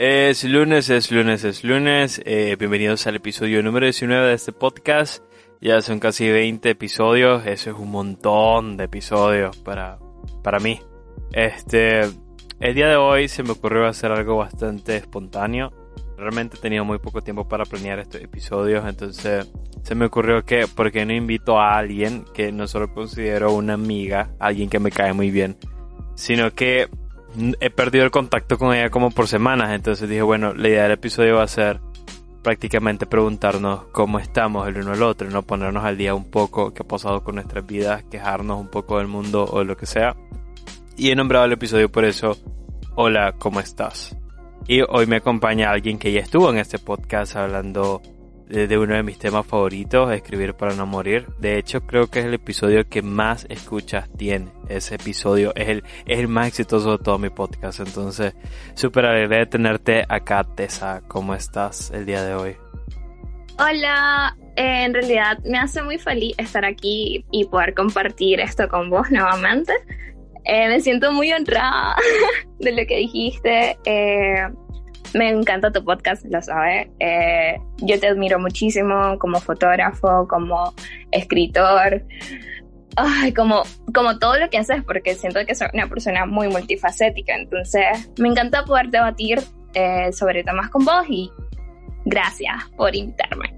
Es lunes, es lunes, es lunes. Eh, bienvenidos al episodio número 19 de este podcast. Ya son casi 20 episodios. Eso es un montón de episodios para, para mí. Este, el día de hoy se me ocurrió hacer algo bastante espontáneo. Realmente he tenido muy poco tiempo para planear estos episodios. Entonces se me ocurrió que, ¿por qué no invito a alguien que no solo considero una amiga, alguien que me cae muy bien, sino que he perdido el contacto con ella como por semanas, entonces dije, bueno, la idea del episodio va a ser prácticamente preguntarnos cómo estamos el uno al otro, no ponernos al día un poco qué ha pasado con nuestras vidas, quejarnos un poco del mundo o lo que sea. Y he nombrado el episodio por eso, hola, ¿cómo estás? Y hoy me acompaña alguien que ya estuvo en este podcast hablando de uno de mis temas favoritos, escribir para no morir. De hecho, creo que es el episodio que más escuchas tiene. Ese episodio es el, más exitoso de todo mi podcast. Entonces, súper alegre de tenerte acá, Tessa. ¿Cómo estás el día de hoy? Hola, eh, en realidad me hace muy feliz estar aquí y poder compartir esto con vos nuevamente. Eh, me siento muy honrada de lo que dijiste. Eh, me encanta tu podcast, lo sabes. Eh, yo te admiro muchísimo como fotógrafo, como escritor, ay, como, como todo lo que haces, porque siento que soy una persona muy multifacética. Entonces, me encanta poder debatir eh, sobre temas con vos y gracias por invitarme.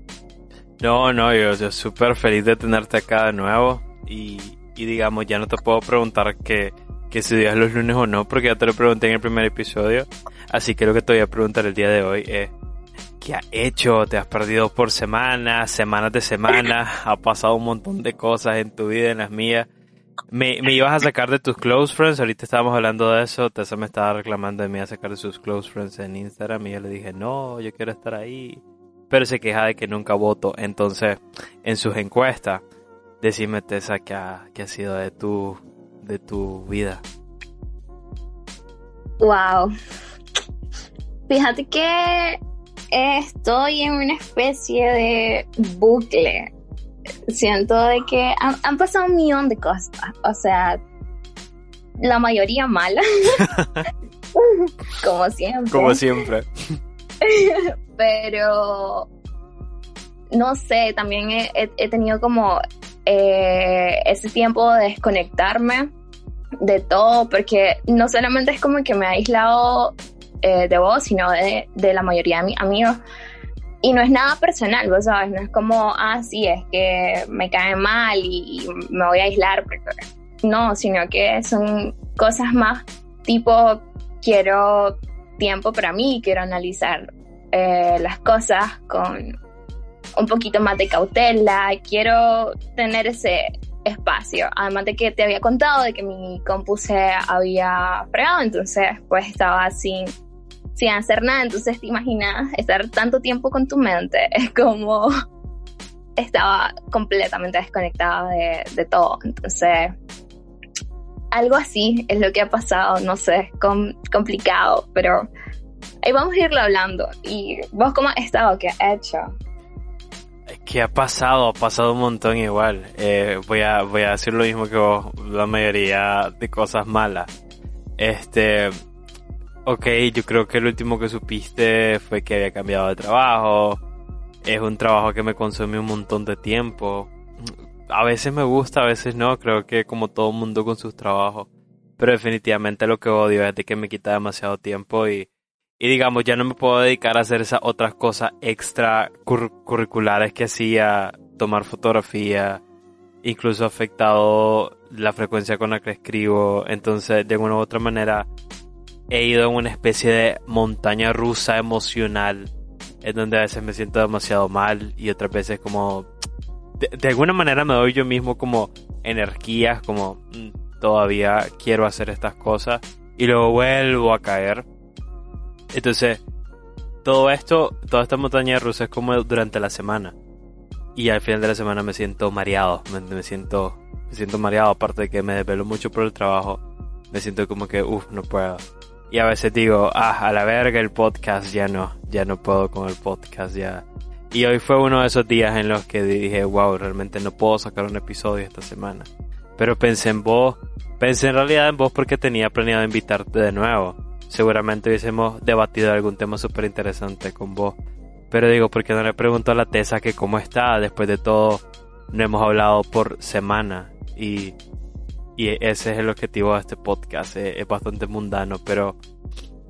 No, no, yo, yo súper feliz de tenerte acá de nuevo y, y digamos, ya no te puedo preguntar que que si días los lunes o no, porque ya te lo pregunté en el primer episodio. Así que lo que te voy a preguntar el día de hoy es, ¿qué has hecho? ¿Te has perdido por semanas, semanas de semana? ¿Ha pasado un montón de cosas en tu vida, en las mías? Me, me ibas a sacar de tus close friends, ahorita estábamos hablando de eso, Tessa me estaba reclamando de mí a sacar de sus close friends en Instagram y yo le dije, no, yo quiero estar ahí. Pero se queja de que nunca voto, entonces en sus encuestas, decime Tessa qué ha, qué ha sido de tu de tu vida? Wow. Fíjate que estoy en una especie de bucle. Siento de que han, pasado un millón de cosas. O sea, la mayoría mala. Como siempre. Como siempre. Pero no sé, también he, tenido como eh, ese tiempo de desconectarme de todo, porque no solamente es como que me ha aislado eh, de vos, sino de, la mayoría de mis amigos. Y no es nada personal, vos sabes, no es como, ah, sí, es que me cae mal y, me voy a aislar. No, sino que son cosas más tipo, quiero tiempo para mí, quiero analizar eh, las cosas con un poquito más de cautela, quiero tener ese, espacio. Además de que te había contado de que mi compu se había fregado, entonces pues estaba sin, sin hacer nada. Entonces te imaginas estar tanto tiempo con tu mente, es como estaba completamente desconectada de, de todo. Entonces, algo así es lo que ha pasado, no sé, complicado, pero ahí vamos a irlo hablando. ¿Y vos cómo has estado? ¿Qué has hecho? ¿Qué ha pasado? Ha pasado un montón igual. Eh, voy, a, voy a decir lo mismo que vos, la mayoría de cosas malas. Este, ok, yo creo que el último que supiste fue que había cambiado de trabajo. Es un trabajo que me consume un montón de tiempo. A veces me gusta, a veces no. Creo que como todo mundo con sus trabajos. Pero definitivamente lo que odio es de que me quita demasiado tiempo y y digamos, ya no me puedo dedicar a hacer esas otras cosas extra curriculares que hacía, tomar fotografía, incluso ha afectado la frecuencia con la que escribo, entonces de alguna u otra manera he ido en una especie de montaña rusa emocional, en donde a veces me siento demasiado mal y otras veces como, de, alguna manera me doy yo mismo como energías, como mm, todavía quiero hacer estas cosas y luego vuelvo a caer entonces, todo esto, toda esta montaña rusa es como durante la semana. Y al final de la semana me siento mareado, me, siento, me siento mareado, aparte de que me desvelo mucho por el trabajo, me siento como que, uff, no puedo. Y a veces digo, ah, a la verga el podcast, ya no, ya no puedo con el podcast, ya. Y hoy fue uno de esos días en los que dije, wow, realmente no puedo sacar un episodio esta semana. Pero pensé en vos, pensé en realidad en vos porque tenía planeado invitarte de nuevo. Seguramente hubiésemos debatido algún tema súper interesante con vos. Pero digo, ¿por qué no le pregunto a la Tesa que cómo está? Después de todo, no hemos hablado por semana. Y y ese es el objetivo de este podcast. Es, bastante mundano, pero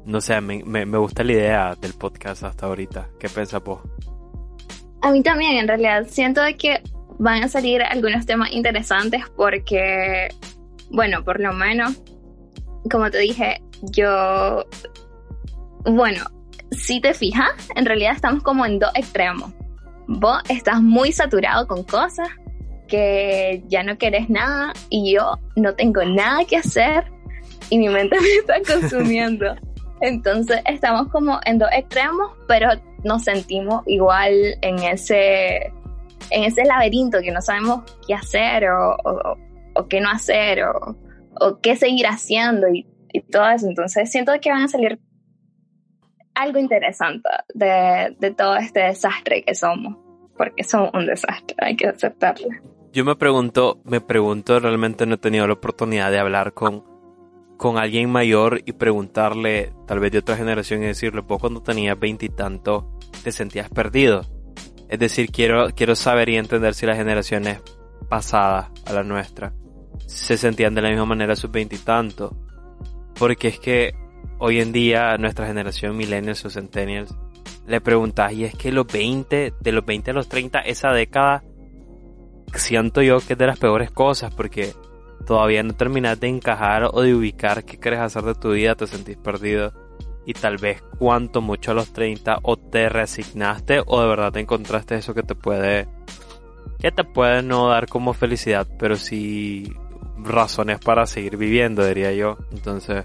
no sé, me, me, gusta la idea del podcast hasta ahorita. ¿Qué piensas vos? A mí también, en realidad. Siento que van a salir algunos temas interesantes porque, bueno, por lo menos, como te dije, yo, bueno, si te fijas, en realidad estamos como en dos extremos. Vos estás muy saturado con cosas que ya no querés nada y yo no tengo nada que hacer y mi mente me está consumiendo. Entonces estamos como en dos extremos, pero nos sentimos igual en ese, en ese laberinto que no sabemos qué hacer o, qué no hacer o, o qué seguir haciendo y, y, todo eso. Entonces siento que van a salir algo interesante de, de todo este desastre que somos, porque somos un desastre, hay que aceptarlo. Yo me pregunto, me pregunto, realmente no he tenido la oportunidad de hablar con, con alguien mayor y preguntarle, tal vez de otra generación, y decirle, vos cuando tenías veintitantos te sentías perdido. Es decir, quiero, quiero saber y entender si las generaciones pasadas a la nuestra se sentían de la misma manera sus veintitantos. Porque es que hoy en día nuestra generación millennials o centennials le preguntas, y es que los 20, de los 20 a los 30, esa década siento yo que es de las peores cosas porque todavía no terminas de encajar o de ubicar qué quieres hacer de tu vida, te sentís perdido y tal vez cuanto mucho a los 30 o te resignaste o de verdad te encontraste eso que te puede que te puede no dar como felicidad, pero sí razones para seguir viviendo, diría yo. Entonces,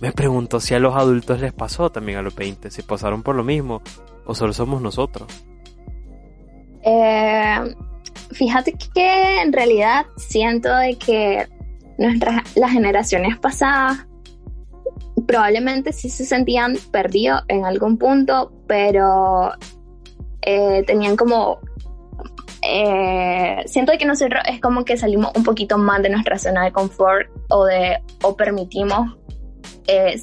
me pregunto si a los adultos les pasó también a los 20, si pasaron por lo mismo o solo somos nosotros. Eh, fíjate que en realidad siento de que nuestras, las generaciones pasadas probablemente sí se sentían perdidos en algún punto, pero eh, tenían como... Eh, siento que nosotros es como que salimos un poquito más de nuestra zona de confort o de o permitimos eh,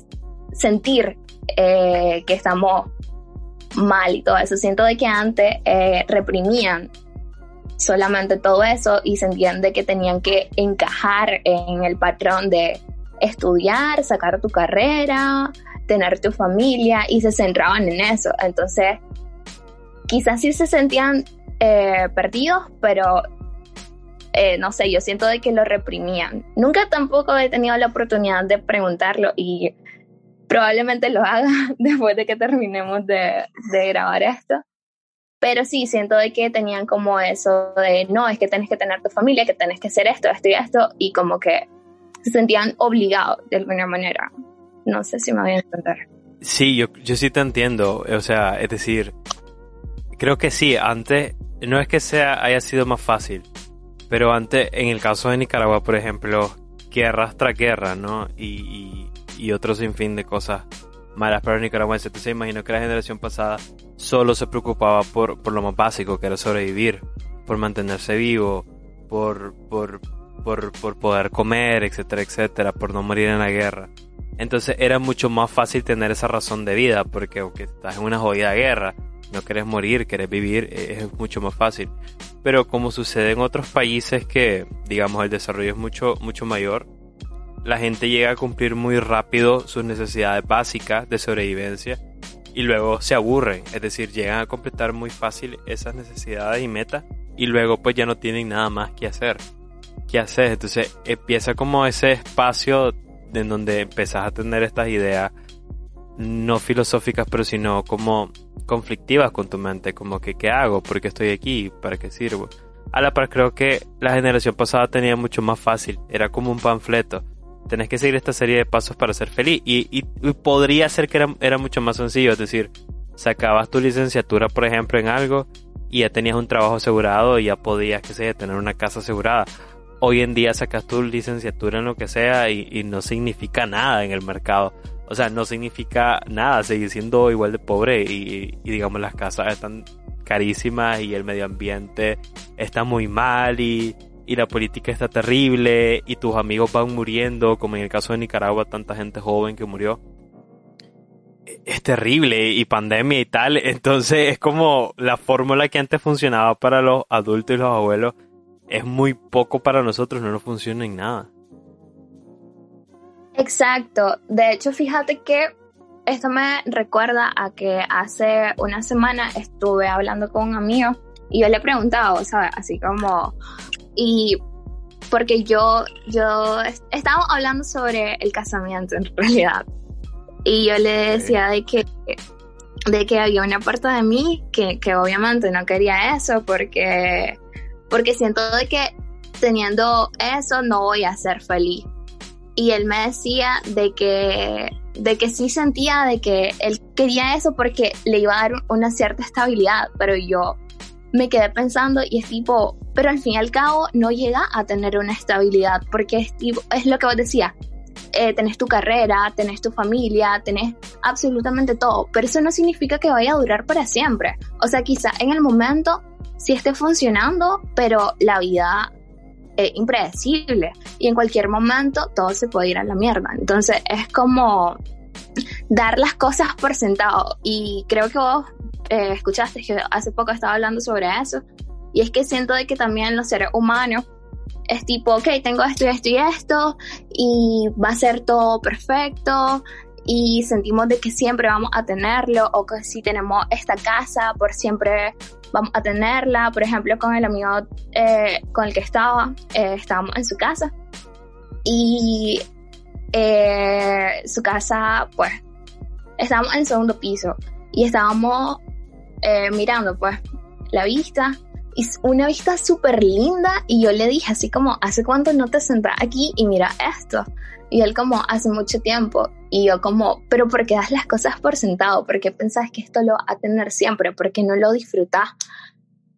sentir que estamos mal y todo eso. Siento de que antes reprimían solamente todo eso y sentían de que tenían que encajar en el patrón de estudiar, sacar tu carrera, tener tu familia y se centraban en eso. Entonces, quizás sí se sentían eh, perdidos, pero eh, no sé, yo siento de que lo reprimían. Nunca tampoco he tenido la oportunidad de preguntarlo y probablemente lo haga después de que terminemos de, de grabar esto. Pero sí, siento de que tenían como eso de, no, es que tenés que tener tu familia, que tenés que hacer esto, esto y esto, y como que se sentían obligados de alguna manera. No sé si me voy a entender. Sí, yo, yo sí te entiendo. O sea, es decir, creo que sí, antes, no es que sea, haya sido más fácil, pero antes, en el caso de Nicaragua, por ejemplo, guerra tras guerra, ¿no? Y, y, y otro sinfín de cosas malas para los nicaragüenses. Entonces imagino que la generación pasada solo se preocupaba por, por lo más básico, que era sobrevivir, por mantenerse vivo, por, por, por, por poder comer, etcétera, etcétera, por no morir en la guerra. Entonces era mucho más fácil tener esa razón de vida, porque aunque estás en una jodida guerra, no querés morir, querés vivir, e, es mucho más fácil. Pero como sucede en otros países que, digamos, el desarrollo es mucho, mucho mayor, la gente llega a cumplir muy rápido sus necesidades básicas de sobrevivencia y luego se aburren, es decir, llegan a completar muy fácil esas necesidades y metas y luego pues ya no tienen nada más que hacer. ¿Qué hacer? Entonces empieza como ese espacio en donde empezás a tener estas ideas no filosóficas, pero sino como conflictivas con tu mente, como que ¿qué hago? ¿Por qué estoy aquí? ¿Para qué sirvo? A la par creo que la generación pasada tenía mucho más fácil, era como un panfleto tenés que seguir esta serie de pasos para ser feliz. Y, y, podría ser que era, era, mucho más sencillo, es decir, sacabas tu licenciatura, por ejemplo, en algo y ya tenías un trabajo asegurado y ya podías, qué sé, tener una casa asegurada. Hoy en día sacas tu licenciatura en lo que sea y, no significa nada en el mercado. O sea, no significa nada, seguir siendo igual de pobre y, y digamos las casas están carísimas y el medio ambiente está muy mal y, y la política está terrible y tus amigos van muriendo, como en el caso de Nicaragua, tanta gente joven que murió es terrible y pandemia y tal. Entonces es como la fórmula que antes funcionaba para los adultos y los abuelos es muy poco para nosotros, no nos funciona en nada. Exacto. De hecho, fíjate que esto me recuerda a que hace una semana estuve hablando con un amigo y yo le he preguntado, ¿sabes? Así como, y porque yo, yo, estábamos hablando sobre el casamiento en realidad. Y yo le decía de que, de que había una parte de mí que, que obviamente no quería eso porque, porque siento de que teniendo eso no voy a ser feliz. Y él me decía de que, de que sí sentía de que él quería eso porque le iba a dar una cierta estabilidad, pero yo me quedé pensando y es tipo, pero al fin y al cabo no llega a tener una estabilidad porque es tipo, es lo que vos decías, eh, tenés tu carrera, tenés tu familia, tenés absolutamente todo, pero eso no significa que vaya a durar para siempre. O sea, quizá en el momento sí esté funcionando, pero la vida es impredecible y en cualquier momento todo se puede ir a la mierda. Entonces es como dar las cosas por sentado y creo que vos eh, escuchaste que hace poco estaba hablando sobre eso y es que siento de que también los seres humanos es tipo, ok, tengo esto y esto y esto, y va a ser todo perfecto, y sentimos de que siempre vamos a tenerlo, o que si tenemos esta casa, por siempre vamos a tenerla. Por ejemplo, con el amigo eh, con el que estaba, eh, estábamos en su casa, y eh, su casa, pues, estábamos en segundo piso, y estábamos mirando, pues, la vista una vista súper linda y yo le dije así como, ¿hace cuánto no te sentas aquí y mira esto? Y él como, hace mucho tiempo. Y yo como, pero ¿por qué das las cosas por sentado? ¿Por qué pensás que esto lo va a tener siempre? ¿Por qué no lo disfrutás?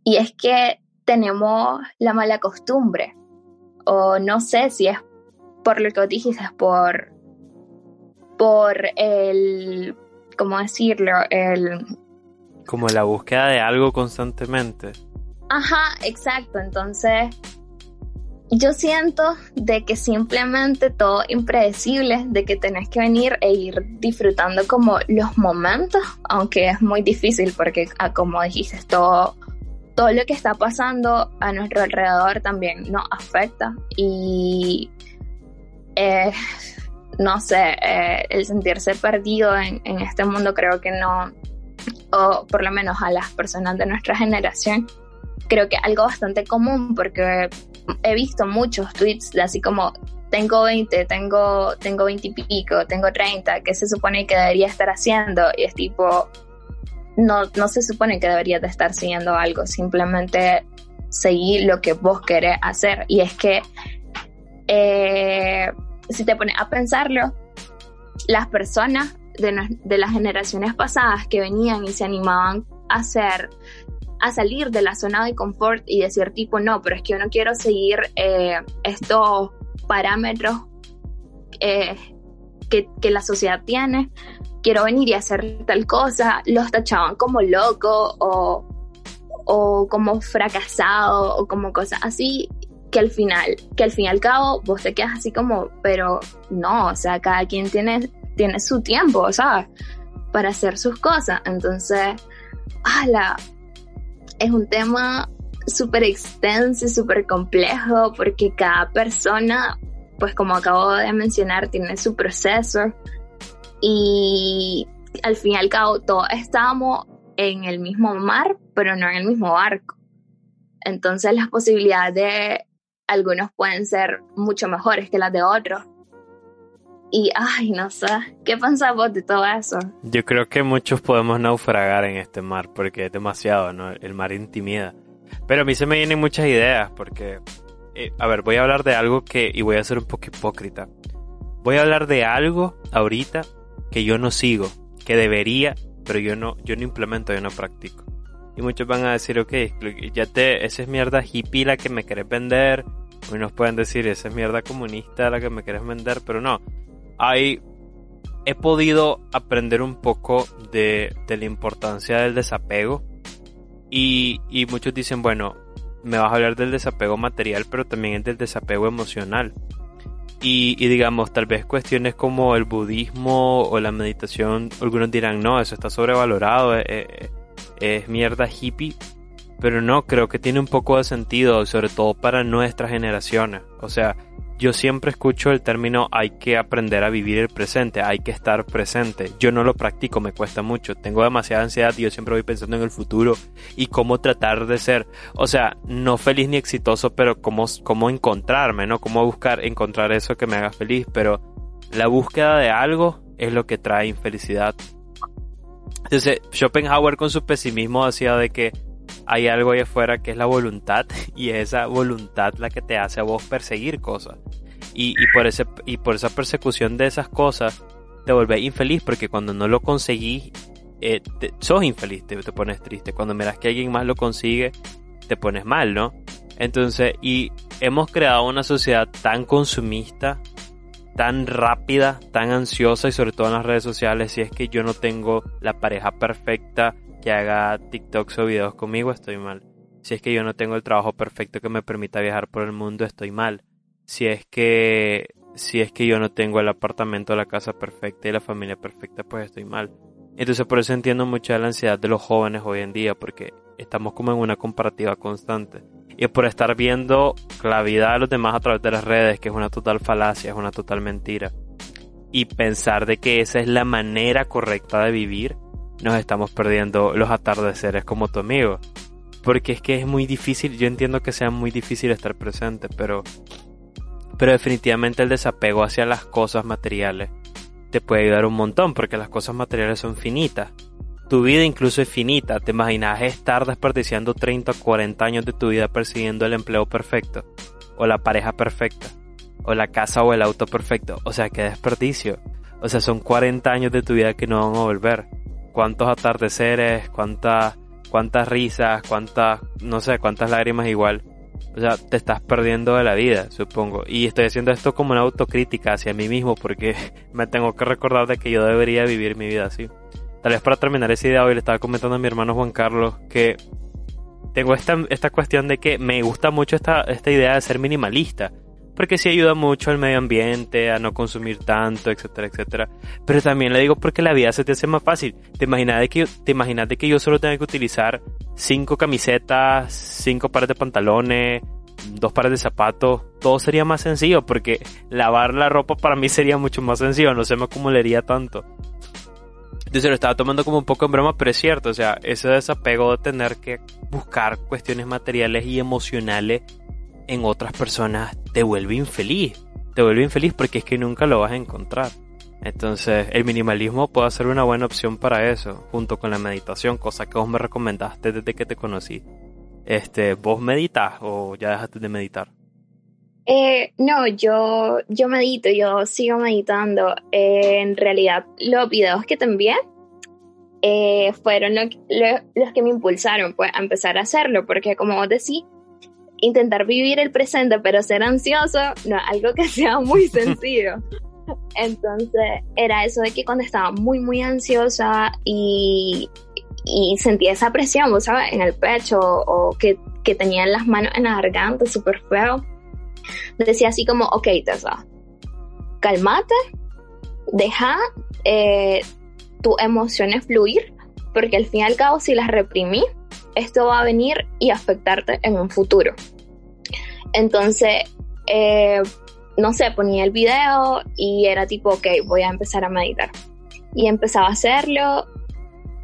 Y es que tenemos la mala costumbre. O no sé si es por lo que dijiste, es por, por el, ¿cómo decirlo? El... Como la búsqueda de algo constantemente. Ajá, exacto. Entonces, yo siento de que simplemente todo impredecible, de que tenés que venir e ir disfrutando como los momentos, aunque es muy difícil porque, ah, como dijiste, todo, todo lo que está pasando a nuestro alrededor también nos afecta y eh, no sé, eh, el sentirse perdido en, en este mundo creo que no, o por lo menos a las personas de nuestra generación, creo que algo bastante común porque he visto muchos tweets así como tengo 20, tengo, tengo 20 y pico, tengo 30, ¿qué se supone que debería estar haciendo? Y es tipo, no, no se supone que deberías de estar siguiendo algo, simplemente seguir lo que vos querés hacer. Y es que, eh, si te pones a pensarlo, las personas de, las generaciones pasadas que venían y se animaban a hacer a salir de la zona de confort y decir tipo, no, pero es que yo no quiero seguir eh, estos parámetros eh, que, que, la sociedad tiene, quiero venir y hacer tal cosa, los tachaban como loco o, o como fracasado o como cosas así que al final, que al fin y al cabo vos te quedas así como, pero no, o sea, cada quien tiene, tiene su tiempo, ¿sabes? Para hacer sus cosas. Entonces, ala, es un tema súper extenso y súper complejo porque cada persona, pues como acabo de mencionar, tiene su proceso y al fin y al cabo todos estamos en el mismo mar, pero no en el mismo barco. Entonces las posibilidades de algunos pueden ser mucho mejores que las de otros. Y, ay, no sé, ¿qué pensás vos de todo eso? Yo creo que muchos podemos naufragar en este mar porque es demasiado, ¿no? El mar intimida. Pero a mí se me vienen muchas ideas porque, eh, a ver, voy a hablar de algo que, y voy a ser un poco hipócrita. Voy a hablar de algo ahorita que yo no sigo, que debería pero yo no, yo no implemento, yo no practico. Y muchos van a decir, ok, ya te, esa es mierda hippie la que me querés vender. Y nos pueden decir, esa es mierda comunista la que me querés vender, pero no. Hay, he podido aprender un poco de, de la importancia del desapego. Y, y muchos dicen, bueno, me vas a hablar del desapego material, pero también es del desapego emocional. Y, y, digamos, tal vez cuestiones como el budismo o la meditación, algunos dirán, no, eso está sobrevalorado, eh, eh, es mierda hippie, pero no, creo que tiene un poco de sentido, sobre todo para nuestras generaciones. O sea, yo siempre escucho el término hay que aprender a vivir el presente, hay que estar presente. Yo no lo practico, me cuesta mucho. Tengo demasiada ansiedad y yo siempre voy pensando en el futuro y cómo tratar de ser, o sea, no feliz ni exitoso, pero cómo, cómo encontrarme, ¿no? Cómo buscar encontrar eso que me haga feliz, pero la búsqueda de algo es lo que trae infelicidad. Entonces, Schopenhauer con su pesimismo decía de que hay algo ahí afuera que es la voluntad y es esa voluntad la que te hace a vos perseguir cosas. Y, por, ese, y por esa persecución de esas cosas te vuelves infeliz porque cuando no lo conseguís eh, sos infeliz, te, te, pones triste. Cuando miras que alguien más lo consigue, te pones mal, ¿no? Entonces, y hemos creado una sociedad tan consumista tan rápida, tan ansiosa y sobre todo en las redes sociales, si es que yo no tengo la pareja perfecta que haga TikToks o videos conmigo, estoy mal. Si es que yo no tengo el trabajo perfecto que me permita viajar por el mundo, estoy mal. Si es que si es que yo no tengo el apartamento, la casa perfecta y la familia perfecta, pues estoy mal. Entonces por eso entiendo mucho la ansiedad de los jóvenes hoy en día, porque estamos como en una comparativa constante y por estar viendo la vida de los demás a través de las redes, que es una total falacia, es una total mentira. Y pensar de que esa es la manera correcta de vivir, nos estamos perdiendo los atardeceres como tu amigo. Porque es que es muy difícil, yo entiendo que sea muy difícil estar presente, pero, pero definitivamente el desapego hacia las cosas materiales te puede ayudar un montón, porque las cosas materiales son finitas tu vida incluso es finita. ¿Te imaginas estar desperdiciando 30 o 40 años de tu vida persiguiendo el empleo perfecto? O la pareja perfecta. O la casa o el auto perfecto. O sea, qué desperdicio. O sea, son 40 años de tu vida que no van a volver. ¿Cuántos atardeceres? ¿Cuántas, cuántas risas? ¿Cuántas, no sé, cuántas lágrimas igual? O sea, te estás perdiendo de la vida, supongo. Y estoy haciendo esto como una autocrítica hacia mí mismo porque me tengo que recordar de que yo debería vivir mi vida así. Tal vez para terminar esa idea, hoy le estaba comentando a mi hermano Juan Carlos que tengo esta, esta cuestión de que me gusta mucho esta, esta idea de ser minimalista. Porque sí ayuda mucho al medio ambiente, a no consumir tanto, etcétera, etcétera. Pero también le digo porque la vida se te hace más fácil. ¿Te imaginas de que, te imaginas de que yo solo tenga que utilizar cinco camisetas, cinco pares de pantalones, dos pares de zapatos? Todo sería más sencillo porque lavar la ropa para mí sería mucho más sencillo. No se me acumularía tanto. Entonces lo estaba tomando como un poco en broma, pero es cierto, o sea, ese desapego de tener que buscar cuestiones materiales y emocionales en otras personas te vuelve infeliz. Te vuelve infeliz porque es que nunca lo vas a encontrar. Entonces, el minimalismo puede ser una buena opción para eso, junto con la meditación, cosa que vos me recomendaste desde que te conocí. Este, ¿vos meditas o ya dejaste de meditar? Eh, no, yo, yo medito, yo sigo meditando. Eh, en realidad, los videos que te envié eh, fueron los que me impulsaron pues, a empezar a hacerlo, porque como vos decís, intentar vivir el presente pero ser ansioso no es algo que sea muy sencillo. Entonces era eso de que cuando estaba muy, muy ansiosa y, y sentía esa presión, ¿sabes? En el pecho o que, que tenía las manos en la garganta, súper feo decía así como, ok, Tessa, calmate, deja eh, tus emociones fluir, porque al fin y al cabo si las reprimí, esto va a venir y afectarte en un futuro. Entonces, eh, no sé, ponía el video y era tipo, ok, voy a empezar a meditar. Y empezaba a hacerlo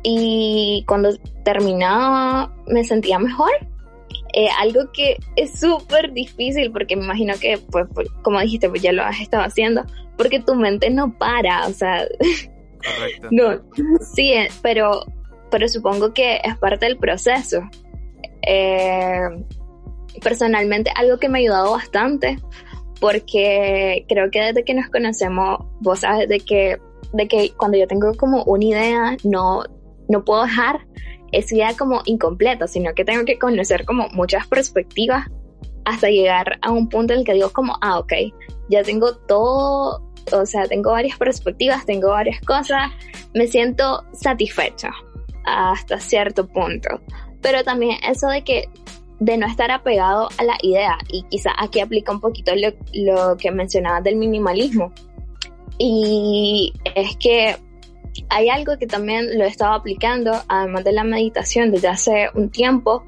y cuando terminaba me sentía mejor eh, algo que es súper difícil porque me imagino que, pues, como dijiste, pues ya lo has estado haciendo, porque tu mente no para, o sea, Correcto. no, sí, eh, pero, pero supongo que es parte del proceso. Eh, personalmente, algo que me ha ayudado bastante, porque creo que desde que nos conocemos, vos sabes de que, de que cuando yo tengo como una idea, no, no puedo dejar esa idea como incompleta, sino que tengo que conocer como muchas perspectivas hasta llegar a un punto en el que digo como, ah, ok, ya tengo todo, o sea, tengo varias perspectivas, tengo varias cosas, me siento satisfecha hasta cierto punto. Pero también eso de que de no estar apegado a la idea y quizá aquí aplica un poquito lo, lo que mencionabas del minimalismo. Y es que hay algo que también lo he estado aplicando, además de la meditación, desde hace un tiempo,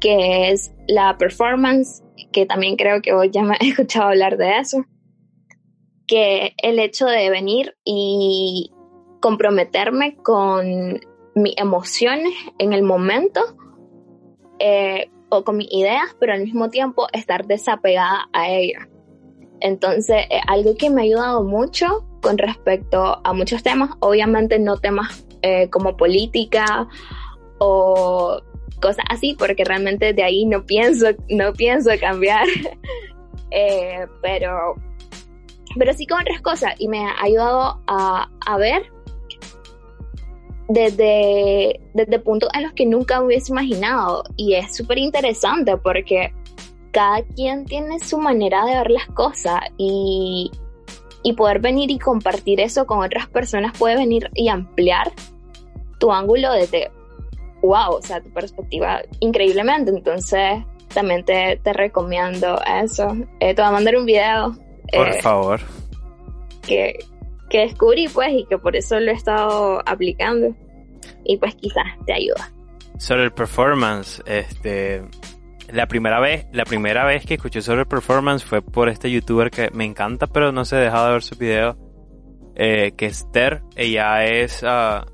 que es la performance, que también creo que hoy ya me he escuchado hablar de eso, que el hecho de venir y comprometerme con mis emociones en el momento eh, o con mis ideas, pero al mismo tiempo estar desapegada a ellas. Entonces, algo que me ha ayudado mucho con respecto a muchos temas, obviamente no temas eh, como política o cosas así, porque realmente de ahí no pienso, no pienso cambiar, eh, pero, pero sí con otras cosas y me ha ayudado a, a ver desde, desde puntos en los que nunca hubiese imaginado y es súper interesante porque cada quien tiene su manera de ver las cosas y, y poder venir y compartir eso con otras personas puede venir y ampliar tu ángulo desde, wow, o sea, tu perspectiva increíblemente. Entonces, también te, te recomiendo eso. Eh, te voy a mandar un video. Por eh, favor. Que, que descubrí, pues, y que por eso lo he estado aplicando. Y pues quizás te ayuda. Sobre el performance, este, la primera vez, la primera vez que escuché sobre performance fue por este youtuber que me encanta, pero no se ha dejado de ver su video. Eh, que es Ter. Ella es, uh,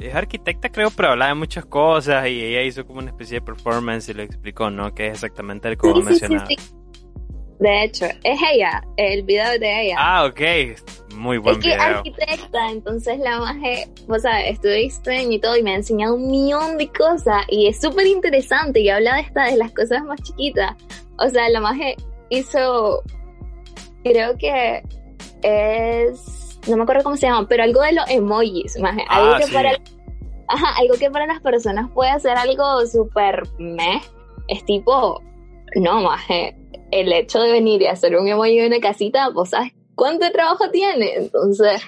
es arquitecta, creo, pero habla de muchas cosas y ella hizo como una especie de performance y lo explicó, ¿no? Que es exactamente el como sí, de hecho, es ella, el video de ella. Ah, ok. Muy buen video. Es que arquitecta, entonces la maje, o sea, estudié diseño y todo y me ha enseñado un millón de cosas y es súper interesante y habla de esta de las cosas más chiquitas. O sea, la maje hizo, creo que es, no me acuerdo cómo se llama, pero algo de los emojis, maje. Algo ah, que sí. para, ajá, algo que para las personas puede ser algo súper meh. Es tipo, no, maje el hecho de venir y hacer un emoji de una casita, pues sabes cuánto trabajo tiene. Entonces,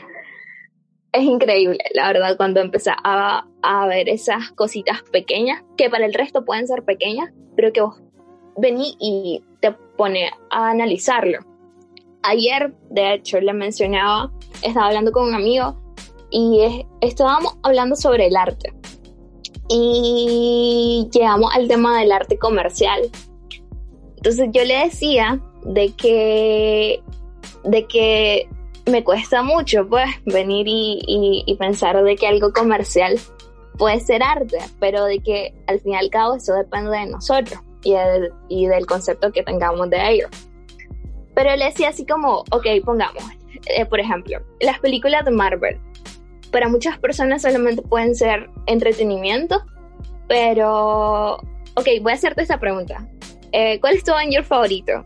es increíble, la verdad, cuando empecé a, a, ver esas cositas pequeñas, que para el resto pueden ser pequeñas, pero que vos vení y te pone a analizarlo. Ayer, de hecho, le mencionaba, estaba hablando con un amigo y es, estábamos hablando sobre el arte. Y llegamos al tema del arte comercial, entonces yo le decía de que, de que me cuesta mucho pues venir y, y, pensar de que algo comercial puede ser arte, pero de que al fin y al cabo eso depende de nosotros y, el, y del concepto que tengamos de ello. Pero le decía así como, ok, pongamos, eh, por ejemplo, las películas de Marvel, para muchas personas solamente pueden ser entretenimiento, pero, ok, voy a hacerte esa pregunta. Eh, ¿Cuál es tu Avenger favorito?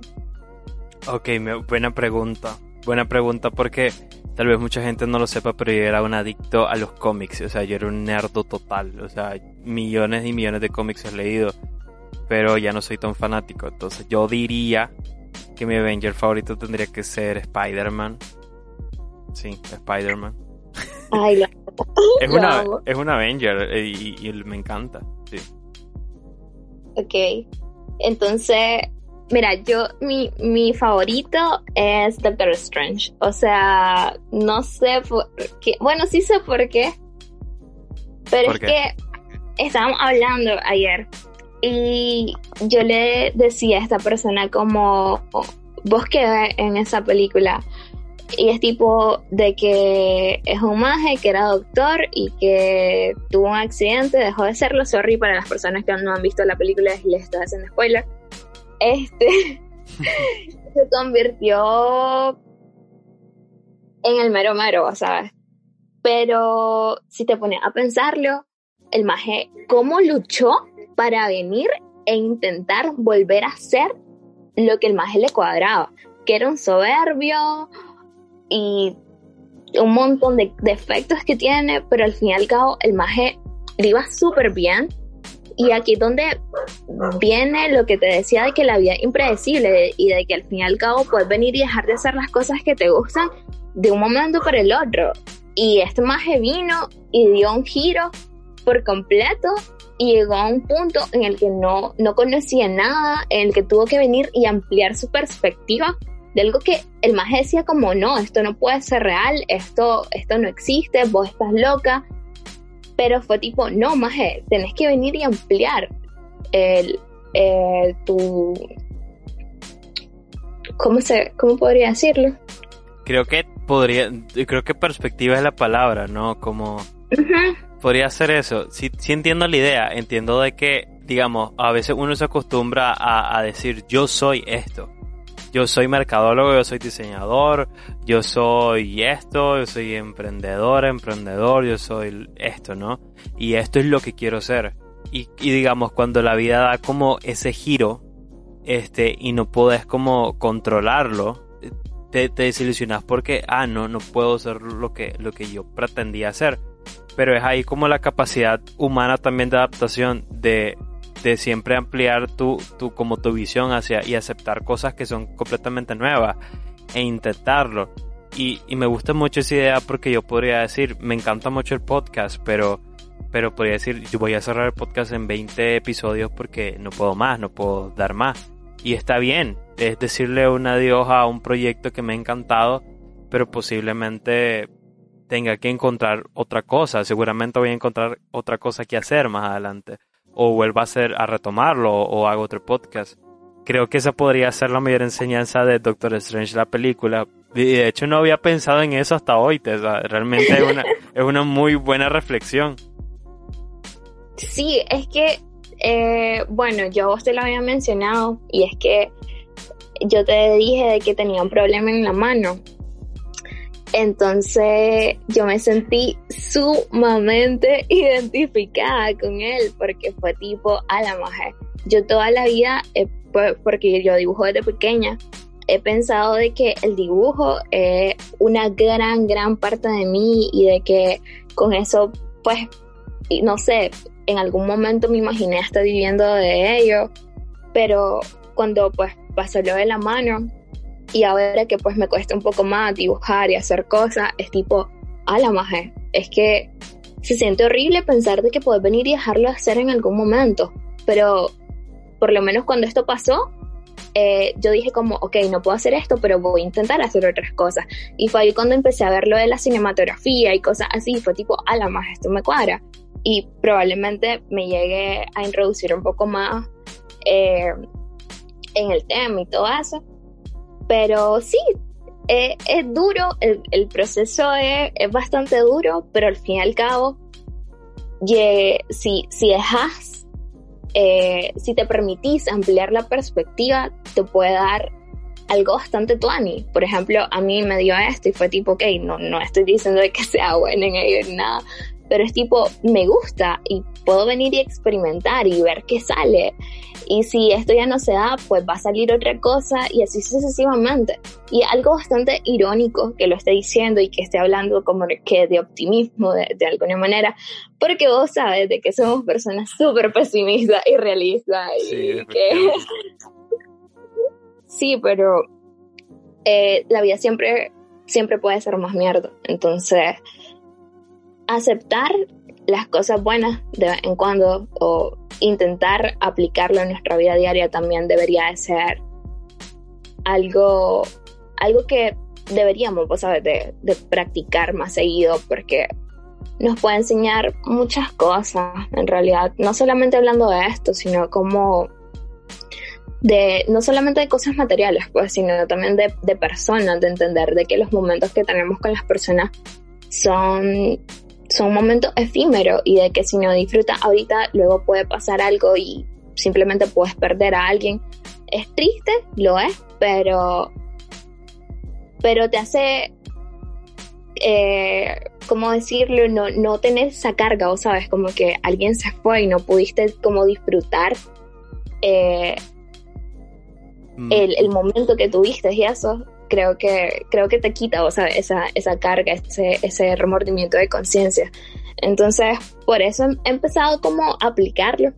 Ok, buena pregunta. Buena pregunta porque tal vez mucha gente no lo sepa, pero yo era un adicto a los cómics. O sea, yo era un nerdo total. O sea, millones y millones de cómics he leído. Pero ya no soy tan fanático. Entonces yo diría que mi Avenger favorito tendría que ser Spider-Man. Sí, Spider-Man. Ay, es, una, es una Avenger eh, y, y, me encanta. Sí. Ok. Entonces, mira, yo, mi, mi favorito es Doctor Strange. O sea, no sé por qué. Bueno, sí sé por qué. Pero es que estábamos hablando ayer y yo le decía a esta persona como, vos que en esa película, y es tipo de que es un maje que era doctor y que tuvo un accidente, dejó de serlo. Sorry para las personas que no han visto la película y les estoy haciendo spoiler. Este se convirtió en el mero mero, ¿sabes? Pero si te pones a pensarlo, el maje, ¿cómo luchó para venir e intentar volver a ser lo que el maje le cuadraba? Que era un soberbio, y un montón de defectos que tiene, pero al fin y al cabo el maje iba súper bien. Y aquí es donde viene lo que te decía de que la vida es impredecible y de que al fin y al cabo puedes venir y dejar de hacer las cosas que te gustan de un momento para el otro. Y este maje vino y dio un giro por completo y llegó a un punto en el que no, no conocía nada, en el que tuvo que venir y ampliar su perspectiva de algo que el maje decía como no, esto no puede ser real, esto, esto no existe, vos estás loca. Pero fue tipo, no, maje, tenés que venir y ampliar el, tu... ¿Cómo, se, ¿Cómo podría decirlo? Creo que podría, creo que perspectiva es la palabra, ¿no? Como... Podría ser eso. Sí, sí entiendo la idea, entiendo de que, digamos, a veces uno se acostumbra a, a decir yo soy esto yo soy mercadólogo, yo soy diseñador, yo soy esto, yo soy emprendedor, emprendedor, yo soy esto, ¿no? Y esto es lo que quiero ser. Y, digamos, cuando la vida da como ese giro, este, y no puedes como controlarlo, te, te desilusionas porque, ah, no, no puedo ser lo que, lo que yo pretendía hacer. Pero es ahí como la capacidad humana también de adaptación de de siempre ampliar tu, tu, como tu visión hacia y aceptar cosas que son completamente nuevas e intentarlo. Y, y me gusta mucho esa idea porque yo podría decir, me encanta mucho el podcast, pero, pero podría decir, yo voy a cerrar el podcast en 20 episodios porque no puedo más, no puedo dar más. Y está bien, es decirle un adiós a un proyecto que me ha encantado, pero posiblemente tenga que encontrar otra cosa. Seguramente voy a encontrar otra cosa que hacer más adelante o vuelva a hacer a retomarlo o, hago otro podcast. Creo que esa podría ser la mayor enseñanza de Doctor Strange la película. Y de hecho no había pensado en eso hasta hoy, realmente es una, es una muy buena reflexión. Sí, es que, eh, bueno, yo vos te lo había mencionado y es que yo te dije de que tenía un problema en la mano entonces yo me sentí sumamente identificada con él porque fue tipo a la mujer. Yo toda la vida, porque yo dibujo desde pequeña, he pensado de que el dibujo es una gran, gran parte de mí y de que con eso, pues, no sé, en algún momento me imaginé estar viviendo de ello, pero cuando pues pasó lo de la mano, y ahora que pues me cuesta un poco más dibujar y hacer cosas, es tipo, a la maje, es que se siente horrible pensar de que puedes venir y dejarlo hacer en algún momento, pero por lo menos cuando esto pasó, eh, yo dije como, ok, no puedo hacer esto, pero voy a intentar hacer otras cosas. Y fue ahí cuando empecé a ver lo de la cinematografía y cosas así, fue tipo, a la maje, esto me cuadra. Y probablemente me llegue a introducir un poco más eh, en el tema y todo eso. Pero sí, eh, es duro, el, proceso es, bastante duro, pero al fin y al cabo, si, si dejas, eh, si te permitís ampliar la perspectiva, te puede dar algo bastante tuani. Por ejemplo, a mí me dio esto y fue tipo, ok, no, no estoy diciendo que sea bueno en ello nada, pero es tipo, me gusta y puedo venir y experimentar y ver qué sale. Y si esto ya no se da, pues va a salir otra cosa y así sucesivamente. Y algo bastante irónico que lo esté diciendo y que esté hablando como que de optimismo de, alguna manera, porque vos sabes de que somos personas súper pesimistas y realistas. Sí, que... sí pero eh, la vida siempre, siempre puede ser más mierda. Entonces, aceptar las cosas buenas de vez en cuando o intentar aplicarlo en nuestra vida diaria también debería de ser algo, algo que deberíamos, pues, De, de practicar más seguido porque nos puede enseñar muchas cosas, en realidad, no solamente hablando de esto, sino como de, no solamente de cosas materiales, pues, sino también de, de personas, de entender de que los momentos que tenemos con las personas son son momentos efímeros y de que si no disfrutas ahorita, luego puede pasar algo y simplemente puedes perder a alguien. Es triste, lo es, pero, pero te hace, eh, ¿cómo decirlo? No, no tener esa carga, o sabes, como que alguien se fue y no pudiste como disfrutar eh, mm. el, el momento que tuviste y eso creo que, creo que te quita o sea, esa, esa carga, ese, ese remordimiento de conciencia. Entonces, por eso he empezado como a aplicarlo.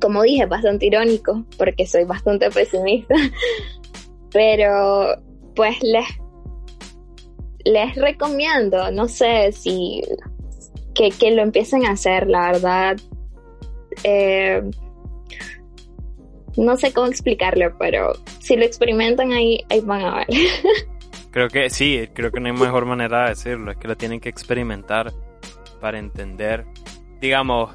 Como dije, bastante irónico, porque soy bastante pesimista. Pero, pues les, les recomiendo, no sé si que, que lo empiecen a hacer, la verdad. Eh, no sé cómo explicarlo, pero si lo experimentan ahí, ahí van a ver. creo que sí, creo que no hay mejor manera de decirlo, es que lo tienen que experimentar para entender. Digamos,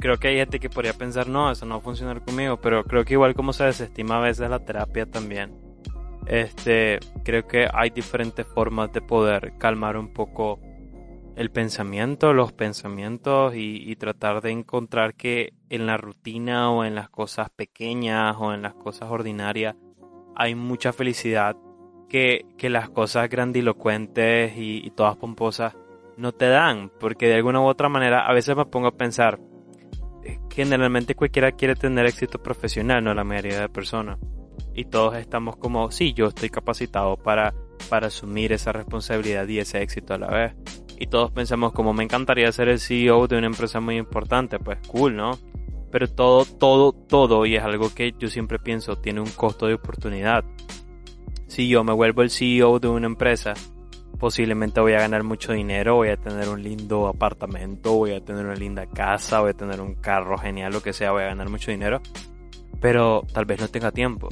creo que hay gente que podría pensar, no, eso no va a funcionar conmigo, pero creo que igual como se desestima a veces la terapia también. Este, creo que hay diferentes formas de poder calmar un poco el pensamiento, los pensamientos y, tratar de encontrar que en la rutina o en las cosas pequeñas o en las cosas ordinarias hay mucha felicidad que, las cosas grandilocuentes y, todas pomposas no te dan, porque de alguna u otra manera a veces me pongo a pensar, generalmente cualquiera quiere tener éxito profesional, no la mayoría de personas. Y todos estamos como, sí, yo estoy capacitado para, para asumir esa responsabilidad y ese éxito a la vez y todos pensamos como me encantaría ser el CEO de una empresa muy importante, pues cool, ¿no? Pero todo, todo, todo, y es algo que yo siempre pienso, tiene un costo de oportunidad. Si yo me vuelvo el CEO de una empresa, posiblemente voy a ganar mucho dinero, voy a tener un lindo apartamento, voy a tener una linda casa, voy a tener un carro genial, lo que sea, voy a ganar mucho dinero. Pero tal vez no tenga tiempo.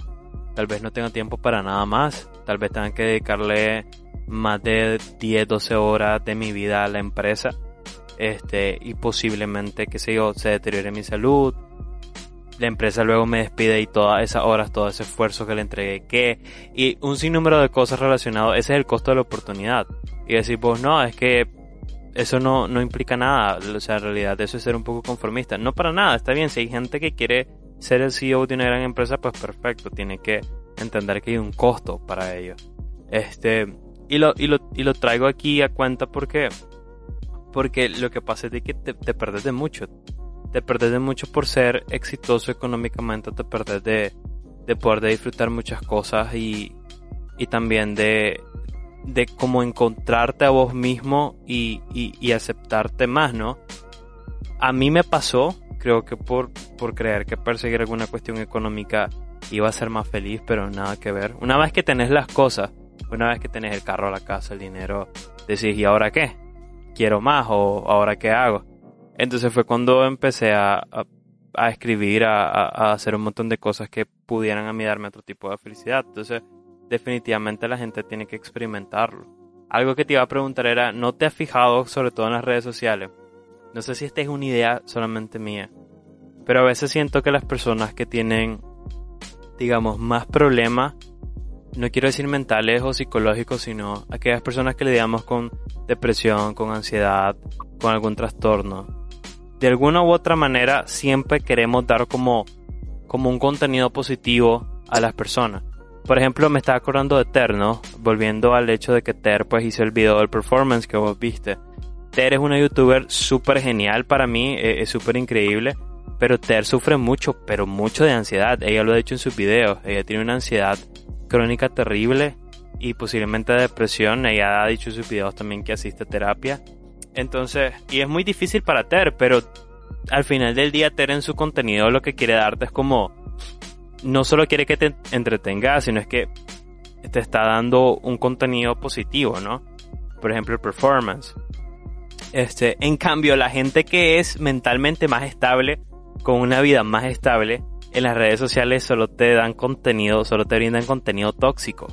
Tal vez no tenga tiempo para nada más. Tal vez tenga que dedicarle más de 10, 12 horas de mi vida a la empresa. Este, y posiblemente, que sé yo, se deteriore mi salud. La empresa luego me despide y todas esas horas, todo ese esfuerzo que le entregué, que, y un sinnúmero de cosas relacionadas, ese es el costo de la oportunidad. Y decir, pues no, es que eso no, no implica nada, o sea, en realidad eso es ser un poco conformista. No para nada, está bien, si hay gente que quiere ser el CEO de una gran empresa, pues perfecto, tiene que entender que hay un costo para ello. Este, y lo, y lo, y lo traigo aquí a cuenta porque, porque lo que pasa es que te, te perdes de mucho. Te perdes de mucho por ser exitoso económicamente, te perdes de, de poder disfrutar muchas cosas y, y también de, de cómo encontrarte a vos mismo y, y, y, aceptarte más, ¿no? A mí me pasó, creo que por, por creer que perseguir alguna cuestión económica iba a ser más feliz, pero nada que ver. Una vez que tenés las cosas, una vez que tenés el carro, la casa, el dinero, decís, ¿y ahora qué? ¿Quiero más o ahora qué hago? Entonces fue cuando empecé a, a, escribir, a, a, hacer un montón de cosas que pudieran a mí darme otro tipo de felicidad. Entonces, definitivamente la gente tiene que experimentarlo. Algo que te iba a preguntar era, ¿no te has fijado, sobre todo en las redes sociales? No sé si esta es una idea solamente mía, pero a veces siento que las personas que tienen, digamos, más problemas no quiero decir mentales o psicológicos, sino aquellas personas que lidiamos con depresión, con ansiedad, con algún trastorno. De alguna u otra manera siempre queremos dar como, como un contenido positivo a las personas. Por ejemplo, me estaba acordando de Ter, ¿no? Volviendo al hecho de que Ter pues hizo el video del performance que vos viste. Ter es una youtuber súper genial para mí, e, es súper increíble. Pero Ter sufre mucho, pero mucho de ansiedad. Ella lo ha dicho en sus videos. Ella tiene una ansiedad crónica terrible y posiblemente depresión. Ella ha dicho en sus videos también que asiste a terapia. Entonces, y es muy difícil para Ter, pero al final del día Ter en su contenido lo que quiere darte es como, no solo quiere que te entretengas, sino es que te está dando un contenido positivo, ¿no? Por ejemplo, el performance. Este, en cambio, la gente que es mentalmente más estable, con una vida más estable, en las redes sociales solo te dan contenido, solo te brindan contenido tóxico.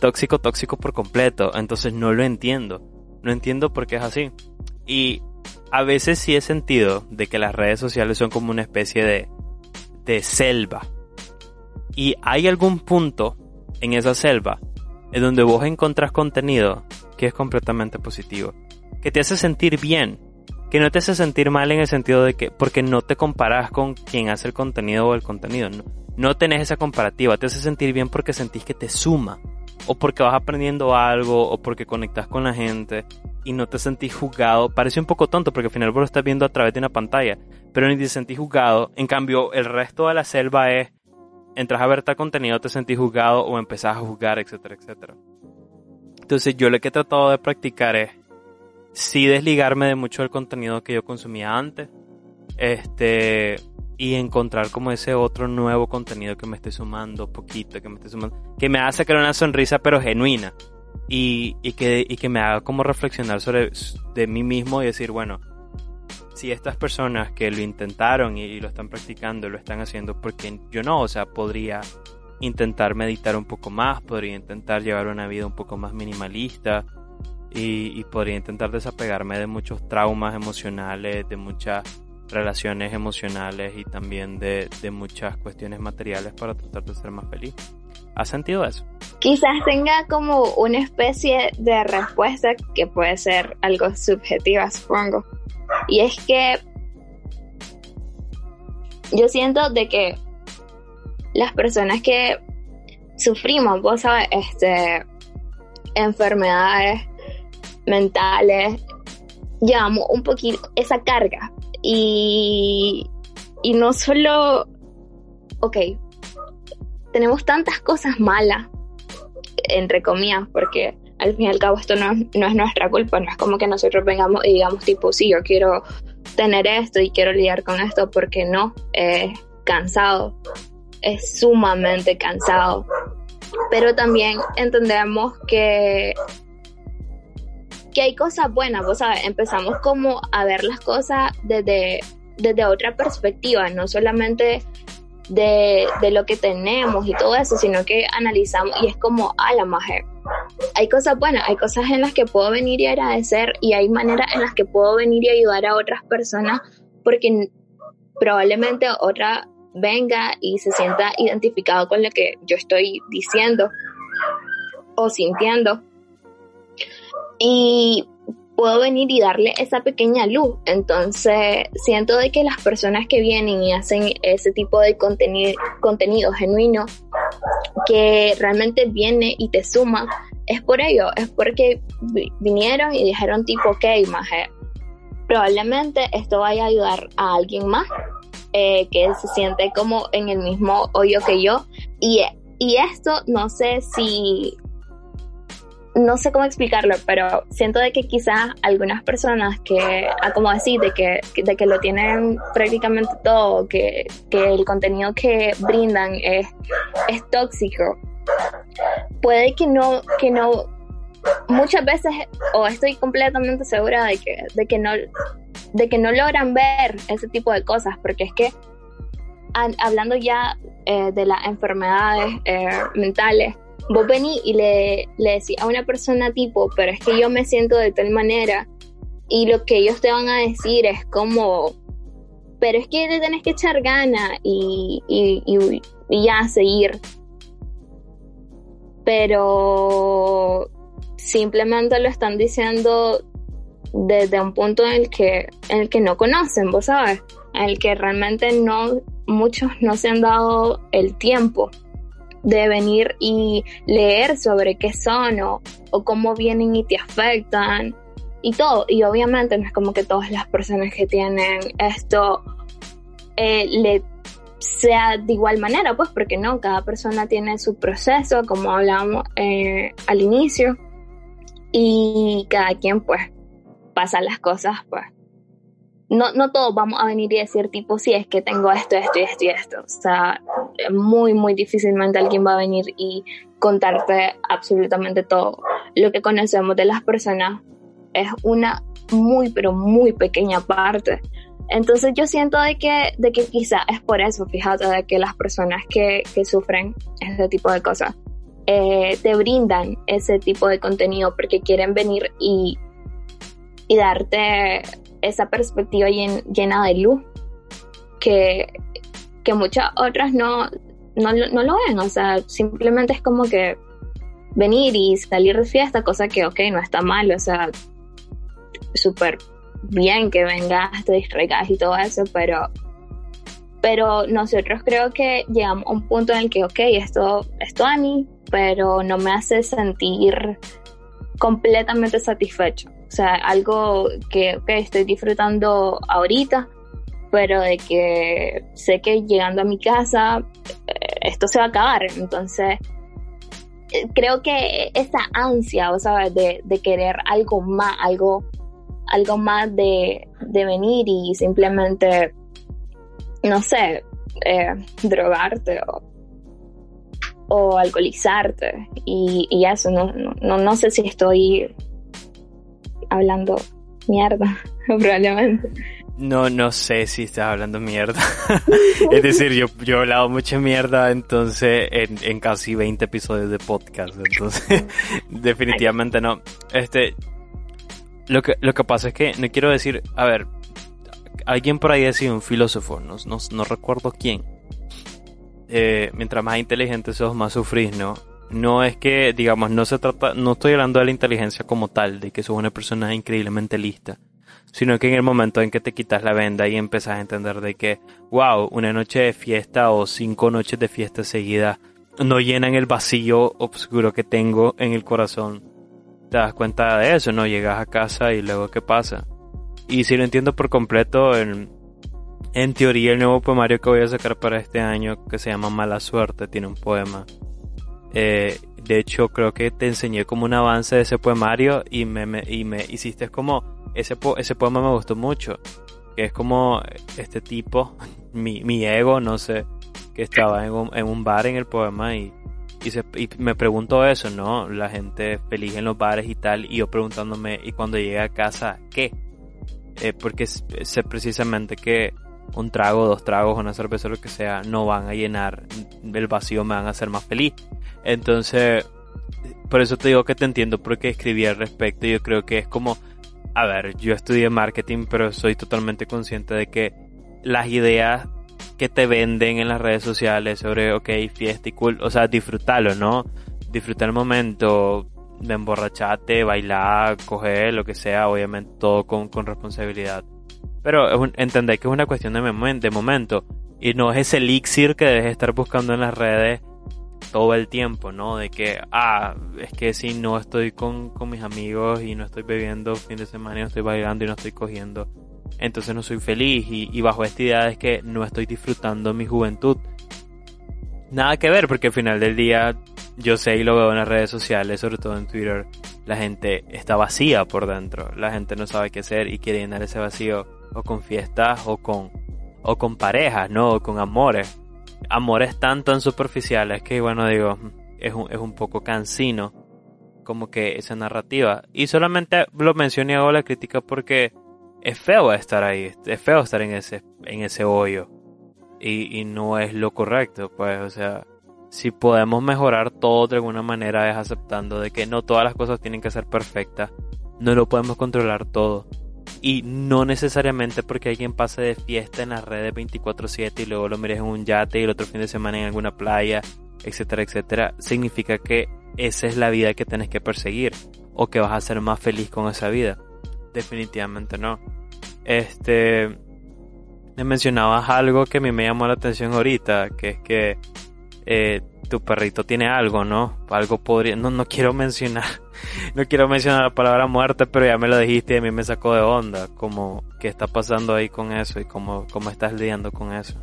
Tóxico, tóxico por completo. Entonces no lo entiendo. No entiendo por qué es así. Y a veces sí he sentido de que las redes sociales son como una especie de, de selva. Y hay algún punto en esa selva en donde vos encontrás contenido que es completamente positivo. Que te hace sentir bien que no te hace sentir mal en el sentido de que, porque no te comparas con quien hace el contenido o el contenido, no, no tenés esa comparativa, te hace sentir bien porque sentís que te suma, o porque vas aprendiendo algo, o porque conectas con la gente, y no te sentís juzgado, parece un poco tonto porque al final vos lo estás viendo a través de una pantalla, pero ni te sentís juzgado, en cambio el resto de la selva es, entras a ver tal contenido, te sentís juzgado o empezás a juzgar, etcétera, etcétera. Entonces yo lo que he tratado de practicar es sí desligarme de mucho del contenido que yo consumía antes. Este, y encontrar como ese otro nuevo contenido que me esté sumando poquito, que me esté sumando, que me haga sacar una sonrisa pero genuina y, y, que, y que me haga como reflexionar sobre de mí mismo y decir, bueno, si estas personas que lo intentaron y, lo están practicando, lo están haciendo, porque yo no, o sea, podría intentar meditar un poco más, podría intentar llevar una vida un poco más minimalista y, podría intentar desapegarme de muchos traumas emocionales, de muchas relaciones emocionales y también de, de muchas cuestiones materiales para tratar de ser más feliz. ¿Has sentido eso? Quizás tenga como una especie de respuesta que puede ser algo subjetiva, supongo. Y es que yo siento de que las personas que sufrimos, vos sabes, este, enfermedades mentales, llevamos un poquito esa carga y, y no solo, ok, tenemos tantas cosas malas, entre comillas, porque al fin y al cabo esto no, no, es nuestra culpa, no es como que nosotros vengamos y digamos tipo, sí, yo quiero tener esto y quiero lidiar con esto, porque no, es cansado, es sumamente cansado. Pero también entendemos que que hay cosas buenas, vos sabes, empezamos como a ver las cosas desde, desde otra perspectiva, no solamente de, de, lo que tenemos y todo eso, sino que analizamos y es como a la mujer. Hay cosas buenas, hay cosas en las que puedo venir y agradecer y hay maneras en las que puedo venir y ayudar a otras personas porque probablemente otra venga y se sienta identificado con lo que yo estoy diciendo o sintiendo y puedo venir y darle esa pequeña luz. Entonces, siento de que las personas que vienen y hacen ese tipo de contenido, contenido genuino, que realmente viene y te suma, es por ello, es porque vinieron y dijeron tipo, ok, maje, probablemente esto vaya a ayudar a alguien más eh, que se siente como en el mismo hoyo que yo. Y, y esto no sé si no sé cómo explicarlo, pero siento de que quizás algunas personas que, ah, como decir, de que, de que lo tienen prácticamente todo, que, que el contenido que brindan es, es tóxico, puede que no, que no, muchas veces, o estoy completamente segura de que, de que no, de que no logran ver ese tipo de cosas, porque es que hablando ya eh, de las enfermedades eh, mentales, vos venís y le, le decís a una persona tipo, pero es que yo me siento de tal manera y lo que ellos te van a decir es como, pero es que te tenés que echar gana y, y, y, ya seguir. Pero simplemente lo están diciendo desde un punto en el que, en el que no conocen, vos sabes, en el que realmente no, muchos no se han dado el tiempo de venir y leer sobre qué son o, cómo vienen y te afectan y todo. Y obviamente no es como que todas las personas que tienen esto eh, le sea de igual manera, pues porque no, cada persona tiene su proceso, como hablábamos eh, al inicio, y cada quien pues pasa las cosas pues no, no todos vamos a venir y decir tipo, sí, es que tengo esto, esto y esto y esto. O sea, muy, muy difícilmente alguien va a venir y contarte absolutamente todo. Lo que conocemos de las personas es una muy, pero muy pequeña parte. Entonces yo siento de que, de que quizá es por eso, fíjate, de que las personas que, que sufren este tipo de cosas eh, te brindan ese tipo de contenido porque quieren venir y, y darte esa perspectiva llena de luz que, que muchas otras no, no, no, lo ven, o sea, simplemente es como que venir y salir de fiesta, cosa que, ok, no está mal, o sea, súper bien que vengas, te distraigas y todo eso, pero, pero nosotros creo que llegamos a un punto en el que, ok, esto, a mí, pero no me hace sentir completamente satisfecho. O sea, algo que estoy disfrutando ahorita, pero de que sé que llegando a mi casa, eh, esto se va a acabar. Entonces, eh, creo que esa ansia, o sabes, de, de querer algo más, algo, algo más de, de venir y simplemente, no sé, eh, drogarte o, o alcoholizarte y, y eso, no, no, no sé si estoy hablando mierda, probablemente. No, no sé si estás hablando mierda. es decir, yo, yo he hablado mucha mierda entonces en, en casi 20 episodios de podcast. Entonces, definitivamente no. Este, lo que, lo que pasa es que no quiero decir, a ver, alguien por ahí decía un filósofo, no, no, no recuerdo quién. Eh, mientras más inteligente sos, más sufrís, ¿no? No es que, digamos, no se trata, no estoy hablando de la inteligencia como tal, de que sos una persona increíblemente lista sino que en el momento en que te quitas la venda y empiezas a entender de que, wow, una noche de fiesta o cinco noches de fiesta seguidas no llenan el vacío oscuro que tengo en el corazón. Te das cuenta de eso, ¿no? Llegas a casa y luego ¿qué pasa? Y si lo entiendo por completo, en, en teoría el nuevo poemario que voy a sacar para este año, que se llama Mala Suerte, tiene un poema. Eh, de hecho, creo que te enseñé como un avance de ese poemario y me, y me hiciste como ese, ese poema me gustó mucho. Que es como este tipo, mi, mi ego, no sé, que estaba en un, en un bar en el poema y, y, se, y, me pregunto eso, ¿no? La gente feliz en los bares y tal, y yo preguntándome, ¿y cuando llegue a casa, qué? Eh, porque sé precisamente que un trago, dos tragos, una cerveza, lo que sea, no van a llenar el vacío, me van a hacer más feliz. Entonces, por eso te digo que te entiendo porque escribí al respecto. Yo creo que es como a ver, yo estudié marketing, pero soy totalmente consciente de que las ideas que te venden en las redes sociales sobre, ok, fiesta y cool, o sea, disfrutarlo, ¿no? Disfrutar el momento, de emborracharte, bailar, coger, lo que sea, obviamente todo con, con responsabilidad. Pero es entender que es una cuestión de, de momento y no es ese elixir que debes estar buscando en las redes todo el tiempo, ¿no? De que, ah, es que si no estoy con, con mis amigos y no estoy bebiendo fin de semana y no estoy bailando y no estoy cogiendo, entonces no soy feliz y, y bajo esta idea es que no estoy disfrutando mi juventud. Nada que ver porque al final del día yo sé y lo veo en las redes sociales, sobre todo en Twitter, la gente está vacía por dentro, la gente no sabe qué hacer y quiere llenar ese vacío o con fiestas o con o con parejas, ¿no? O con amores. Amores tan tan superficiales que bueno digo es un, es un poco cansino como que esa narrativa. Y solamente lo mencioné hago la crítica porque es feo estar ahí es feo estar en ese en ese hoyo. Y, y no es lo correcto pues o sea si podemos mejorar todo de alguna manera es aceptando de que no todas las cosas tienen que ser perfectas no lo podemos controlar todo y no necesariamente porque alguien pase de fiesta en las redes 24/7 y luego lo mires en un yate y el otro fin de semana en alguna playa, etcétera, etcétera, significa que esa es la vida que tienes que perseguir o que vas a ser más feliz con esa vida. Definitivamente no. Este, me mencionabas algo que a mí me llamó la atención ahorita, que es que eh, tu perrito tiene algo, ¿no? Algo podría, no, no quiero mencionar, no quiero mencionar la palabra muerte, pero ya me lo dijiste y a mí me sacó de onda, como, ¿qué está pasando ahí con eso y cómo, cómo estás lidiando con eso?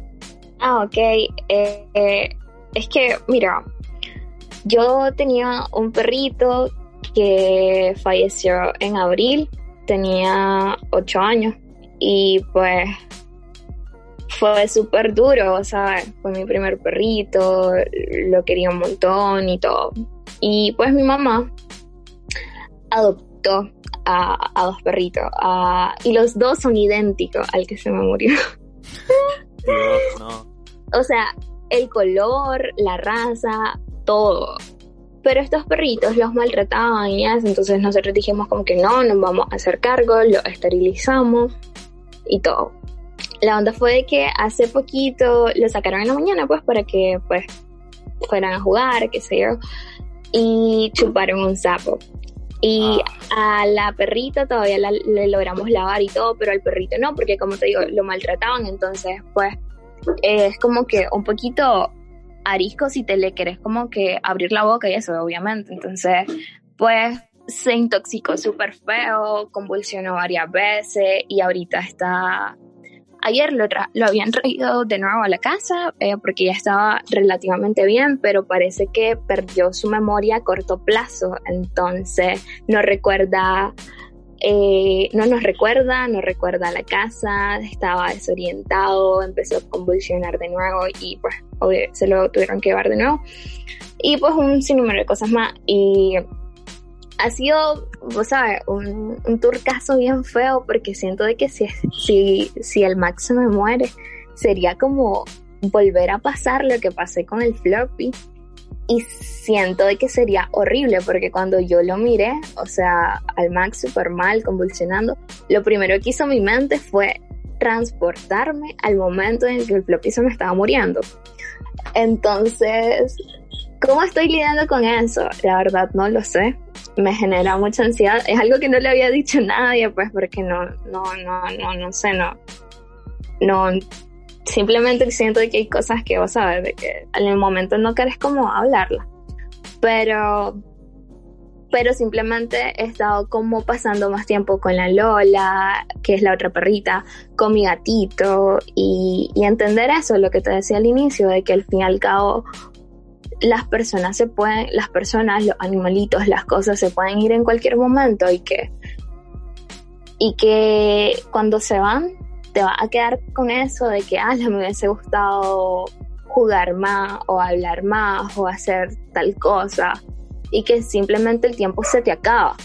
Ah, ok, eh, eh, es que, mira, yo tenía un perrito que falleció en abril, tenía ocho años y pues fue súper duro, ¿sabes? Fue mi primer perrito, lo quería un montón y todo. Y pues mi mamá adoptó a, dos perritos y los dos son idénticos al que se me murió. O sea, el color, la raza, todo. Pero estos perritos los maltrataban y eso, entonces nosotros dijimos como que no, nos vamos a hacer cargo, lo esterilizamos y todo la onda fue de que hace poquito lo sacaron en la mañana, pues, para que, pues, fueran a jugar, qué sé yo, y chuparon un sapo. Y ah. a la perrita todavía le logramos lavar y todo, pero al perrito no, porque como te digo, lo maltrataban, entonces, pues, es como que un poquito arisco si te le querés como que abrir la boca y eso, obviamente. Entonces, pues, se intoxicó súper feo, convulsionó varias veces y ahorita está Ayer lo, habían traído de nuevo a la casa eh, porque ya estaba relativamente bien, pero parece que perdió su memoria a corto plazo, entonces no recuerda, eh, no nos recuerda, no recuerda la casa, estaba desorientado, empezó a convulsionar de nuevo y pues se lo tuvieron que llevar de nuevo. Y pues un sinnúmero de cosas más y ha sido, vos sabes, un, un turcazo bien feo porque siento de que si, si, si el Max me muere, sería como volver a pasar lo que pasé con el floppy. Y siento de que sería horrible porque cuando yo lo miré, o sea, al Max super mal, convulsionando, lo primero que hizo mi mente fue transportarme al momento en que el floppy se me estaba muriendo. Entonces, ¿cómo estoy lidiando con eso? La verdad no lo sé me genera mucha ansiedad. Es algo que no le había dicho a nadie, pues, porque no, no, no, no, no sé, no, no, simplemente siento que hay cosas que vos sabes, de que en el momento no querés como hablarla. Pero, pero simplemente he estado como pasando más tiempo con la Lola, que es la otra perrita, con mi gatito, y, y entender eso, lo que te decía al inicio, de que al fin y al cabo las personas se pueden, las personas, los animalitos, las cosas se pueden ir en cualquier momento y que, y que cuando se van te va a quedar con eso de que, ah, me hubiese gustado jugar más o hablar más o hacer tal cosa y que simplemente el tiempo se te acaba.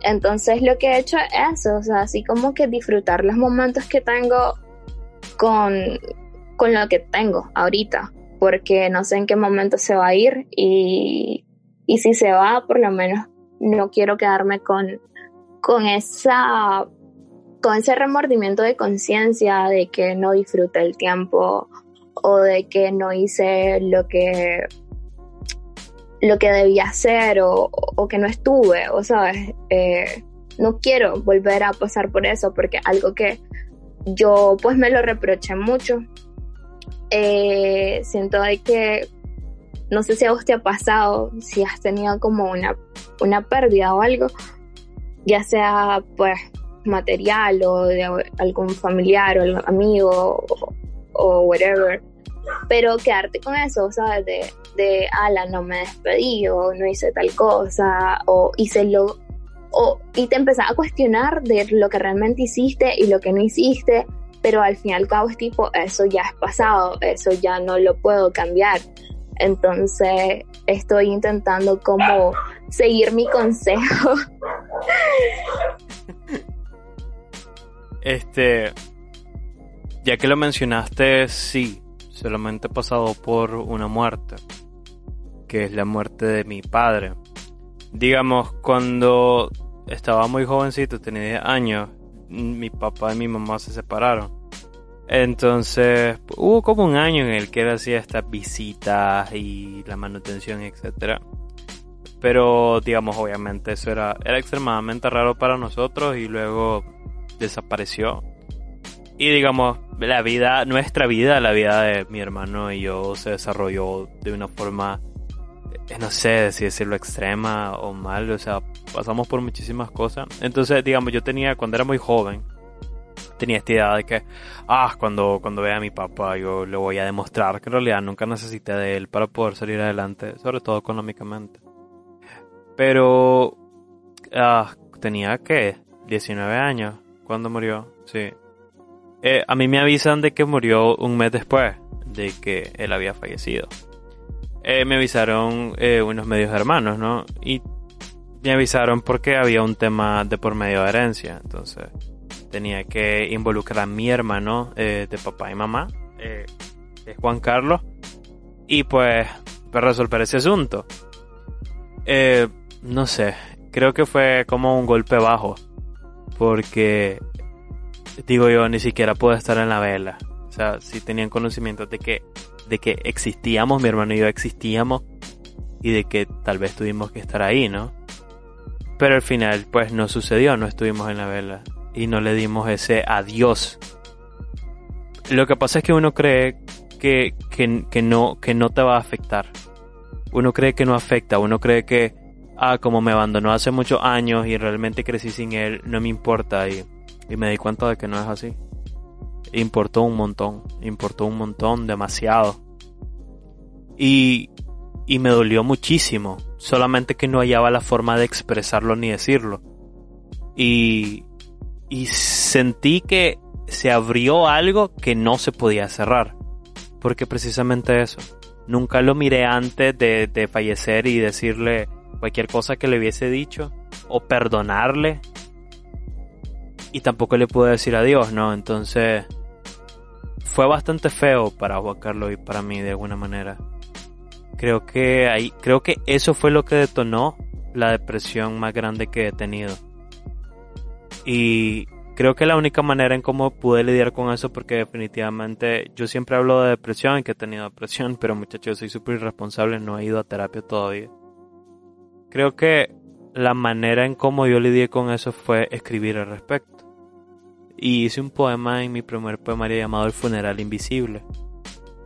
Entonces lo que he hecho es eso, o sea, así como que disfrutar los momentos que tengo con, con lo que tengo ahorita porque no sé en qué momento se va a ir y, y si se va, por lo menos no quiero quedarme con, con esa con ese remordimiento de conciencia de que no disfruté el tiempo o de que no hice lo que lo que debía hacer o, o que no estuve, o sabes, eh, no quiero volver a pasar por eso porque algo que yo pues me lo reproché mucho eh, siento de que, no sé si a vos te ha pasado, si has tenido como una, una pérdida o algo, ya sea pues material o de algún familiar o amigo o, whatever, pero quedarte con eso, ¿sabes? De, de, ala, no me despedí o no hice tal cosa o hice lo... O, y te empezás a cuestionar de lo que realmente hiciste y lo que no hiciste pero al fin y al cabo es tipo, eso ya es pasado, eso ya no lo puedo cambiar. Entonces estoy intentando como seguir mi consejo. Este, ya que lo mencionaste, sí, solamente he pasado por una muerte, que es la muerte de mi padre. Digamos, cuando estaba muy jovencito, tenía 10 años, mi papá y mi mamá se separaron. Entonces hubo como un año en el que él hacía estas visitas y la manutención, etcétera. Pero digamos, obviamente eso era, era extremadamente raro para nosotros y luego desapareció. Y digamos, la vida, nuestra vida, la vida de mi hermano y yo se desarrolló de una forma, eh, no sé si decirlo extrema o mal, o sea, pasamos por muchísimas cosas. Entonces, digamos, yo tenía, cuando era muy joven, tenía esta idea de que, ah, cuando, cuando vea a mi papá yo le voy a demostrar que en realidad nunca necesité de él para poder salir adelante, sobre todo económicamente. Pero, ah, tenía que 19 años cuando murió, sí. Eh, a mí me avisan de que murió un mes después de que él había fallecido. Eh, me avisaron eh, unos medios hermanos, ¿no? Y me avisaron porque había un tema de por medio de herencia. Entonces tenía que involucrar a mi hermano eh, de papá y mamá, eh, Juan Carlos, y pues para resolver ese asunto. Eh, no sé, creo que fue como un golpe bajo, porque digo yo, ni siquiera pude estar en la vela. O sea, si tenían conocimiento de que, de que existíamos, mi hermano y yo existíamos, y de que tal vez tuvimos que estar ahí, ¿no? Pero al final, pues no sucedió, no estuvimos en la vela y no le dimos ese adiós. Lo que pasa es que uno cree que, que, no, que no te va a afectar. Uno cree que no afecta, uno cree que, ah, como me abandonó hace muchos años y realmente crecí sin él, no me importa y, y me di cuenta de que no es así. importó un montón, importó un montón, demasiado. Y, y me dolió muchísimo, solamente que no hallaba la forma de expresarlo ni decirlo. Y, y sentí que se abrió algo que no se podía cerrar. Porque precisamente eso. Nunca lo miré antes de, fallecer y decirle cualquier cosa que le hubiese dicho o perdonarle. Y tampoco le pude decir adiós, ¿no? Entonces fue bastante feo para Juan Carlos y para mí de alguna manera. Creo que ahí, creo que eso fue lo que detonó la depresión más grande que he tenido. Y creo que la única manera en cómo pude lidiar con eso, porque definitivamente yo siempre hablo de depresión y que he tenido depresión, pero muchachos, soy súper irresponsable, no he ido a terapia todavía. Creo que la manera en cómo yo lidié con eso fue escribir al respecto. Y hice un poema en mi primer poemario llamado El funeral invisible.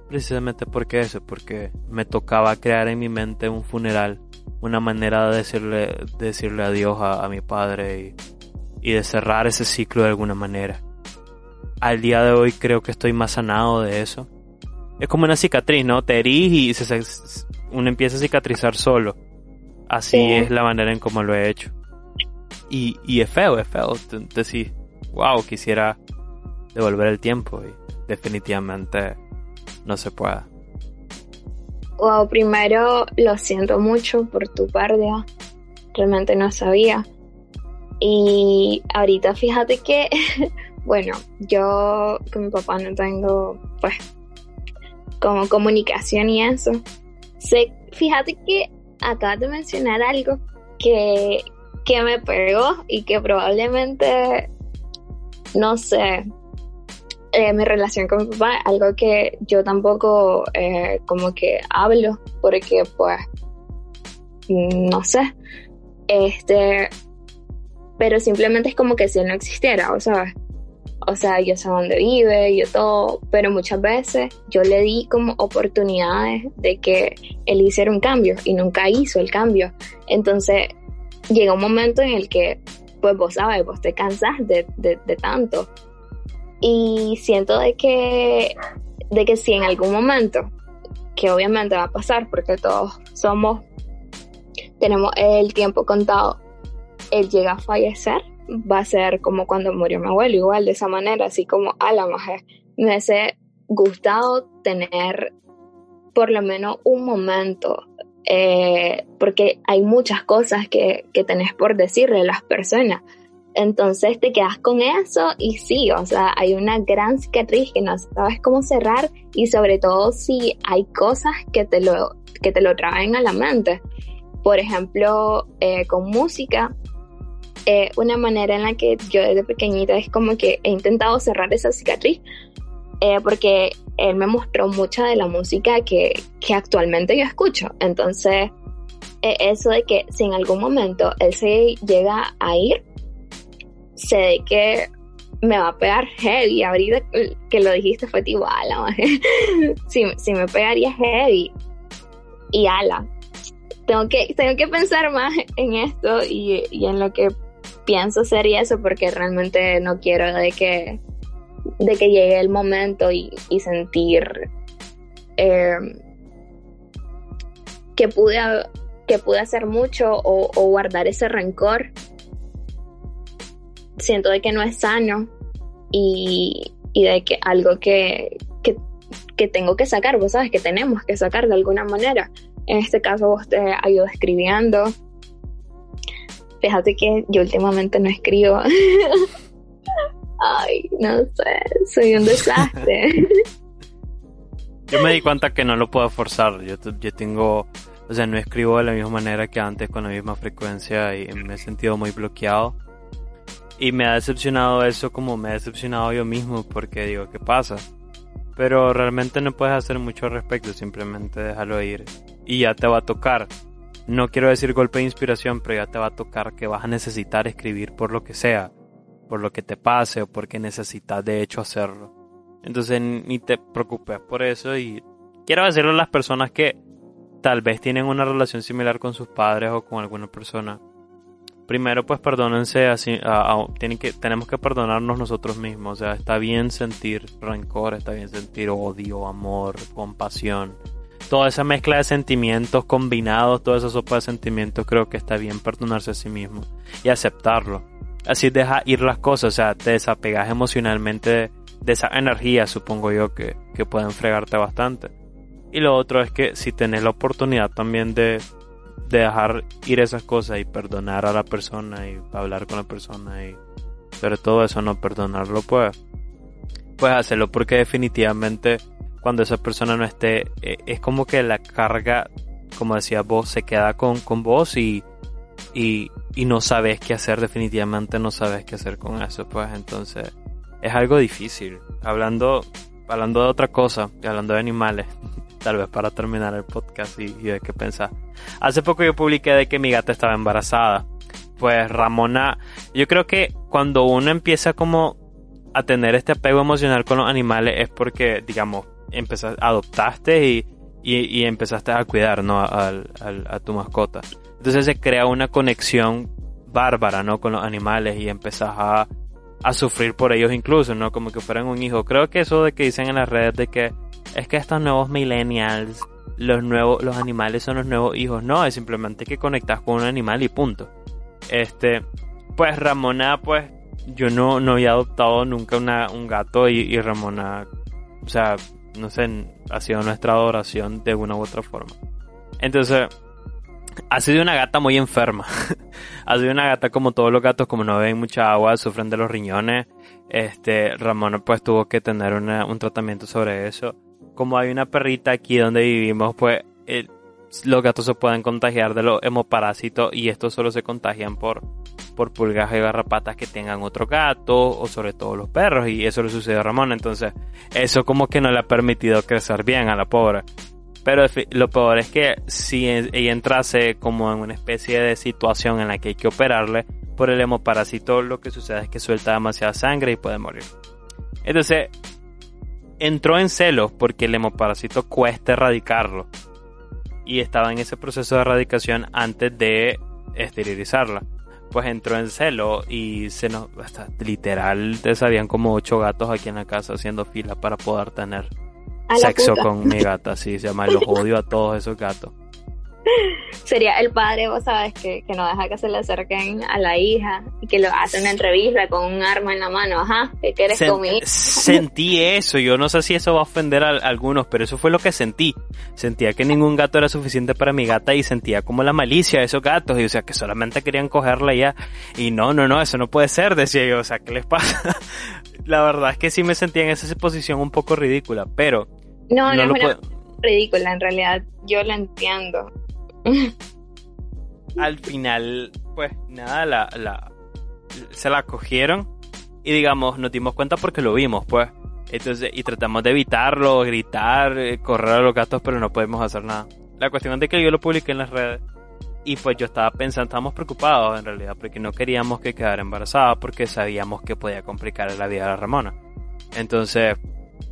Precisamente porque eso, porque me tocaba crear en mi mente un funeral, una manera de decirle, decirle adiós a, mi padre y, y de cerrar ese ciclo de alguna manera. Al día de hoy creo que estoy más sanado de eso. Es como una cicatriz, ¿no? Te herís y se, uno empieza a cicatrizar solo. Así es la manera en cómo lo he hecho. Y, y es feo, es feo. Decir, wow, quisiera devolver el tiempo y definitivamente no se puede. Wow, primero lo siento mucho por tu pérdida. Realmente no sabía. Y ahorita fíjate que, bueno, yo con mi papá no tengo, pues, como comunicación y eso. Sé, fíjate que acabas de mencionar algo que, que me pegó y que probablemente, no sé, eh, mi relación con mi papá, algo que yo tampoco eh, como que hablo, porque pues, no sé, este, pero simplemente es como que si él no existiera, o sea, o sea, yo sé dónde vive, yo todo, pero muchas veces yo le di como oportunidades de que él hiciera un cambio y nunca hizo el cambio. Entonces llega un momento en el que, pues vos sabes, vos te cansas de, de, tanto. Y siento de que, de que si en algún momento, que obviamente va a pasar porque todos somos, tenemos el tiempo contado, él llega a fallecer, va a ser como cuando murió mi abuelo, igual de esa manera, así como a la mujer. Me hubiese gustado tener por lo menos un momento, eh, porque hay muchas cosas que, que tenés por decirle a las personas. Entonces te quedas con eso y sí, o sea, hay una gran cicatriz que no sabes cómo cerrar y sobre todo si hay cosas que te lo, que te lo traen a la mente. Por ejemplo, eh, con música, eh, una manera en la que yo desde pequeñita es como que he intentado cerrar esa cicatriz, eh, porque él me mostró mucha de la música que, que actualmente yo escucho. Entonces, eh, eso de que si en algún momento él se llega a ir, sé de que me va a pegar heavy. Ahorita que lo dijiste fue tipo, ala, si, si me pegaría heavy. Y ala, tengo que, tengo que pensar más en esto y, y en lo que pienso hacer eso porque realmente no quiero de que, de que llegue el momento y, sentir em, que, pude, que pude hacer mucho o, guardar ese rencor. Siento de que no es sano y, de que algo que, que, que tengo que sacar, vos sabes que tenemos que sacar de alguna manera. En este caso vos te ayudas escribiendo, Fíjate que yo últimamente no escribo. Ay, no sé, soy un desastre. yo me di cuenta que no lo puedo forzar. Yo, yo tengo, o sea, no escribo de la misma manera que antes con la misma frecuencia y me he sentido muy bloqueado. Y me ha decepcionado eso como me ha decepcionado yo mismo porque digo, ¿qué pasa? Pero realmente no puedes hacer mucho al respecto, simplemente déjalo ir. Y ya te va a tocar no quiero decir golpe de inspiración, pero ya te va a tocar que vas a necesitar escribir por lo que sea, por lo que te pase o porque necesitas de hecho hacerlo. Entonces ni te preocupes por eso y quiero decirlo a las personas que tal vez tienen una relación similar con sus padres o con alguna persona. primero pues perdónense así, tienen que, tenemos que perdonarnos nosotros mismos, o sea, está bien sentir rencor, está bien sentir odio, amor, compasión, toda esa mezcla de sentimientos combinados, toda esa sopa de sentimientos, creo que está bien perdonarse a sí mismo y aceptarlo. Así deja ir las cosas, o sea, te desapegas emocionalmente de, esa energía, supongo yo, que, que pueden fregarte bastante. Y lo otro es que si tenés la oportunidad también de de dejar ir esas cosas y perdonar a la persona y hablar con la persona y sobre todo eso no perdonarlo pues pues hacerlo porque definitivamente cuando esa persona no esté eh, es como que la carga como decía vos se queda con, con vos y, y, y no sabes qué hacer definitivamente no sabes qué hacer con eso pues entonces es algo difícil hablando hablando de otra cosa hablando de animales tal vez para terminar el podcast y, de qué pensar. Hace poco yo publiqué de que mi gata estaba embarazada. Pues Ramona, yo creo que cuando uno empieza como a tener este apego emocional con los animales es porque, digamos, empezaste, adoptaste y, y, empezaste a cuidar, ¿no? A, a, tu mascota. Entonces se crea una conexión bárbara, ¿no? Con los animales y empezás a, a sufrir por ellos incluso, ¿no? Como que fueran un hijo. Creo que eso de que dicen en las redes de que es que estos nuevos millennials, los nuevos, los animales son los nuevos hijos. No, es simplemente que conectas con un animal y punto. Este, pues Ramona, pues yo no, no había adoptado nunca una, un gato y, y Ramona, o sea, no sé, ha sido nuestra adoración de una u otra forma. Entonces, ha sido una gata muy enferma. ha sido una gata como todos los gatos, como no ven mucha agua, sufren de los riñones. Este, Ramona pues tuvo que tener un tratamiento sobre eso como hay una perrita aquí donde vivimos, pues los gatos se pueden contagiar de los hemoparásitos y estos solo se contagian por, por pulgas y garrapatas que tengan otro gato o sobre todo los perros y eso le sucedió a Ramón. Entonces eso como que no le ha permitido crecer bien a la pobre. Pero lo peor es que si ella entrase como en una especie de situación en la que hay que operarle por el hemoparásito, lo que sucede es que suelta demasiada sangre y puede morir. Entonces, entró en celos porque el hemoparásito cuesta erradicarlo. Y estaba en ese proceso de erradicación antes de esterilizarla. Pues entró en celo y se nos. Hasta, literal, te sabían como ocho gatos aquí en la casa haciendo fila para poder tener sexo con mi gata. Sí, se llama los odio a todos esos gatos sería el padre, vos sabes, que, no deja que se le acerquen a la hija y que lo hace una entrevista con un arma en la mano. Ajá, ¿qué quieres conmigo? Sentí eso, yo no sé si eso va a ofender a, algunos, pero eso fue lo que sentí. Sentía que ningún gato era suficiente para mi gata y sentía como la malicia de esos gatos, y o sea, que solamente querían cogerla ya. Y no, no, no, eso no puede ser, decía yo, o sea, ¿qué les pasa? la verdad es que sí me sentía en esa posición un poco ridícula, pero... No, no, es ridícula, en realidad yo la entiendo. Al final, pues nada, la, la, se la cogieron y digamos, nos dimos cuenta porque lo vimos, pues. Entonces, y tratamos de evitarlo, gritar, eh, correr a los gatos, pero no podemos hacer nada. La cuestión es de que yo lo publiqué en las redes y pues yo estaba pensando, estábamos preocupados en realidad, porque no queríamos que quedara embarazada, porque sabíamos que podía complicar la vida de la Ramona. Entonces,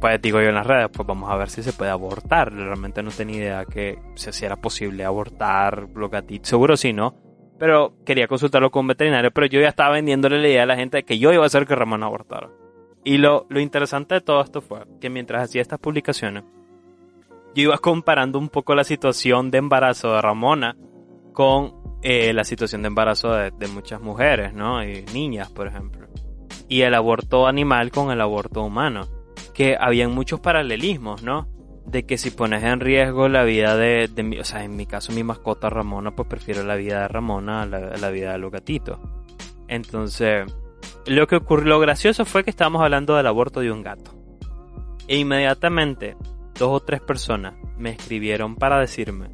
pues digo yo en las redes, pues vamos a ver si se puede abortar. Realmente no tenía idea que si era posible abortar los gatitos. Seguro sí, ¿no? Pero quería consultarlo con un veterinario, pero yo ya estaba vendiéndole la idea a la gente de que yo iba a hacer que Ramón abortara. Y lo, lo interesante de todo esto fue que mientras hacía estas publicaciones, yo iba comparando un poco la situación de embarazo de Ramona con eh, la situación de embarazo de, de muchas mujeres, ¿no? Y niñas, por ejemplo. Y el aborto animal con el aborto humano que habían muchos paralelismos, ¿no? De que si pones en riesgo la vida de, de o sea, en mi caso mi mascota Ramona, pues prefiero la vida de Ramona a la, vida de los gatitos. Entonces, lo que ocurrió, lo gracioso fue que estábamos hablando del aborto de un gato. E inmediatamente, dos o tres personas me escribieron para decirme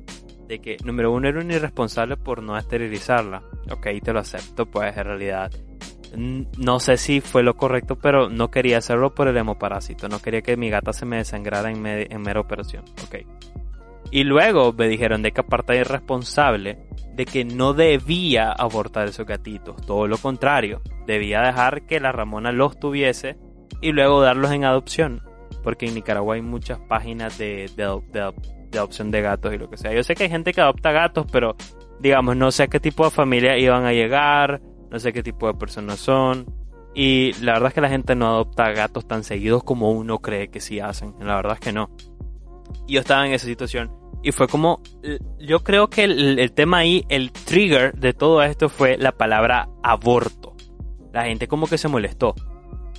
de que, número uno, era un irresponsable por no esterilizarla. Ok, te lo acepto, pues en realidad no sé si fue lo correcto, pero no quería hacerlo por el hemoparásito. No quería que mi gata se me desangrara en, mera operación. Ok. Y luego me dijeron de que aparte de irresponsable, de que no debía abortar esos gatitos. Todo lo contrario. Debía dejar que la Ramona los tuviese y luego darlos en adopción. Porque en Nicaragua hay muchas páginas de, de, de, de adopción de gatos y lo que sea. Yo sé que hay gente que adopta gatos, pero digamos, no sé a qué tipo de familia iban a llegar, no sé qué tipo de personas son. Y la verdad es que la gente no adopta gatos tan seguidos como uno cree que sí hacen. La verdad es que no. Yo estaba en esa situación. Y fue como, yo creo que el, tema ahí, el trigger de todo esto fue la palabra aborto. La gente como que se molestó.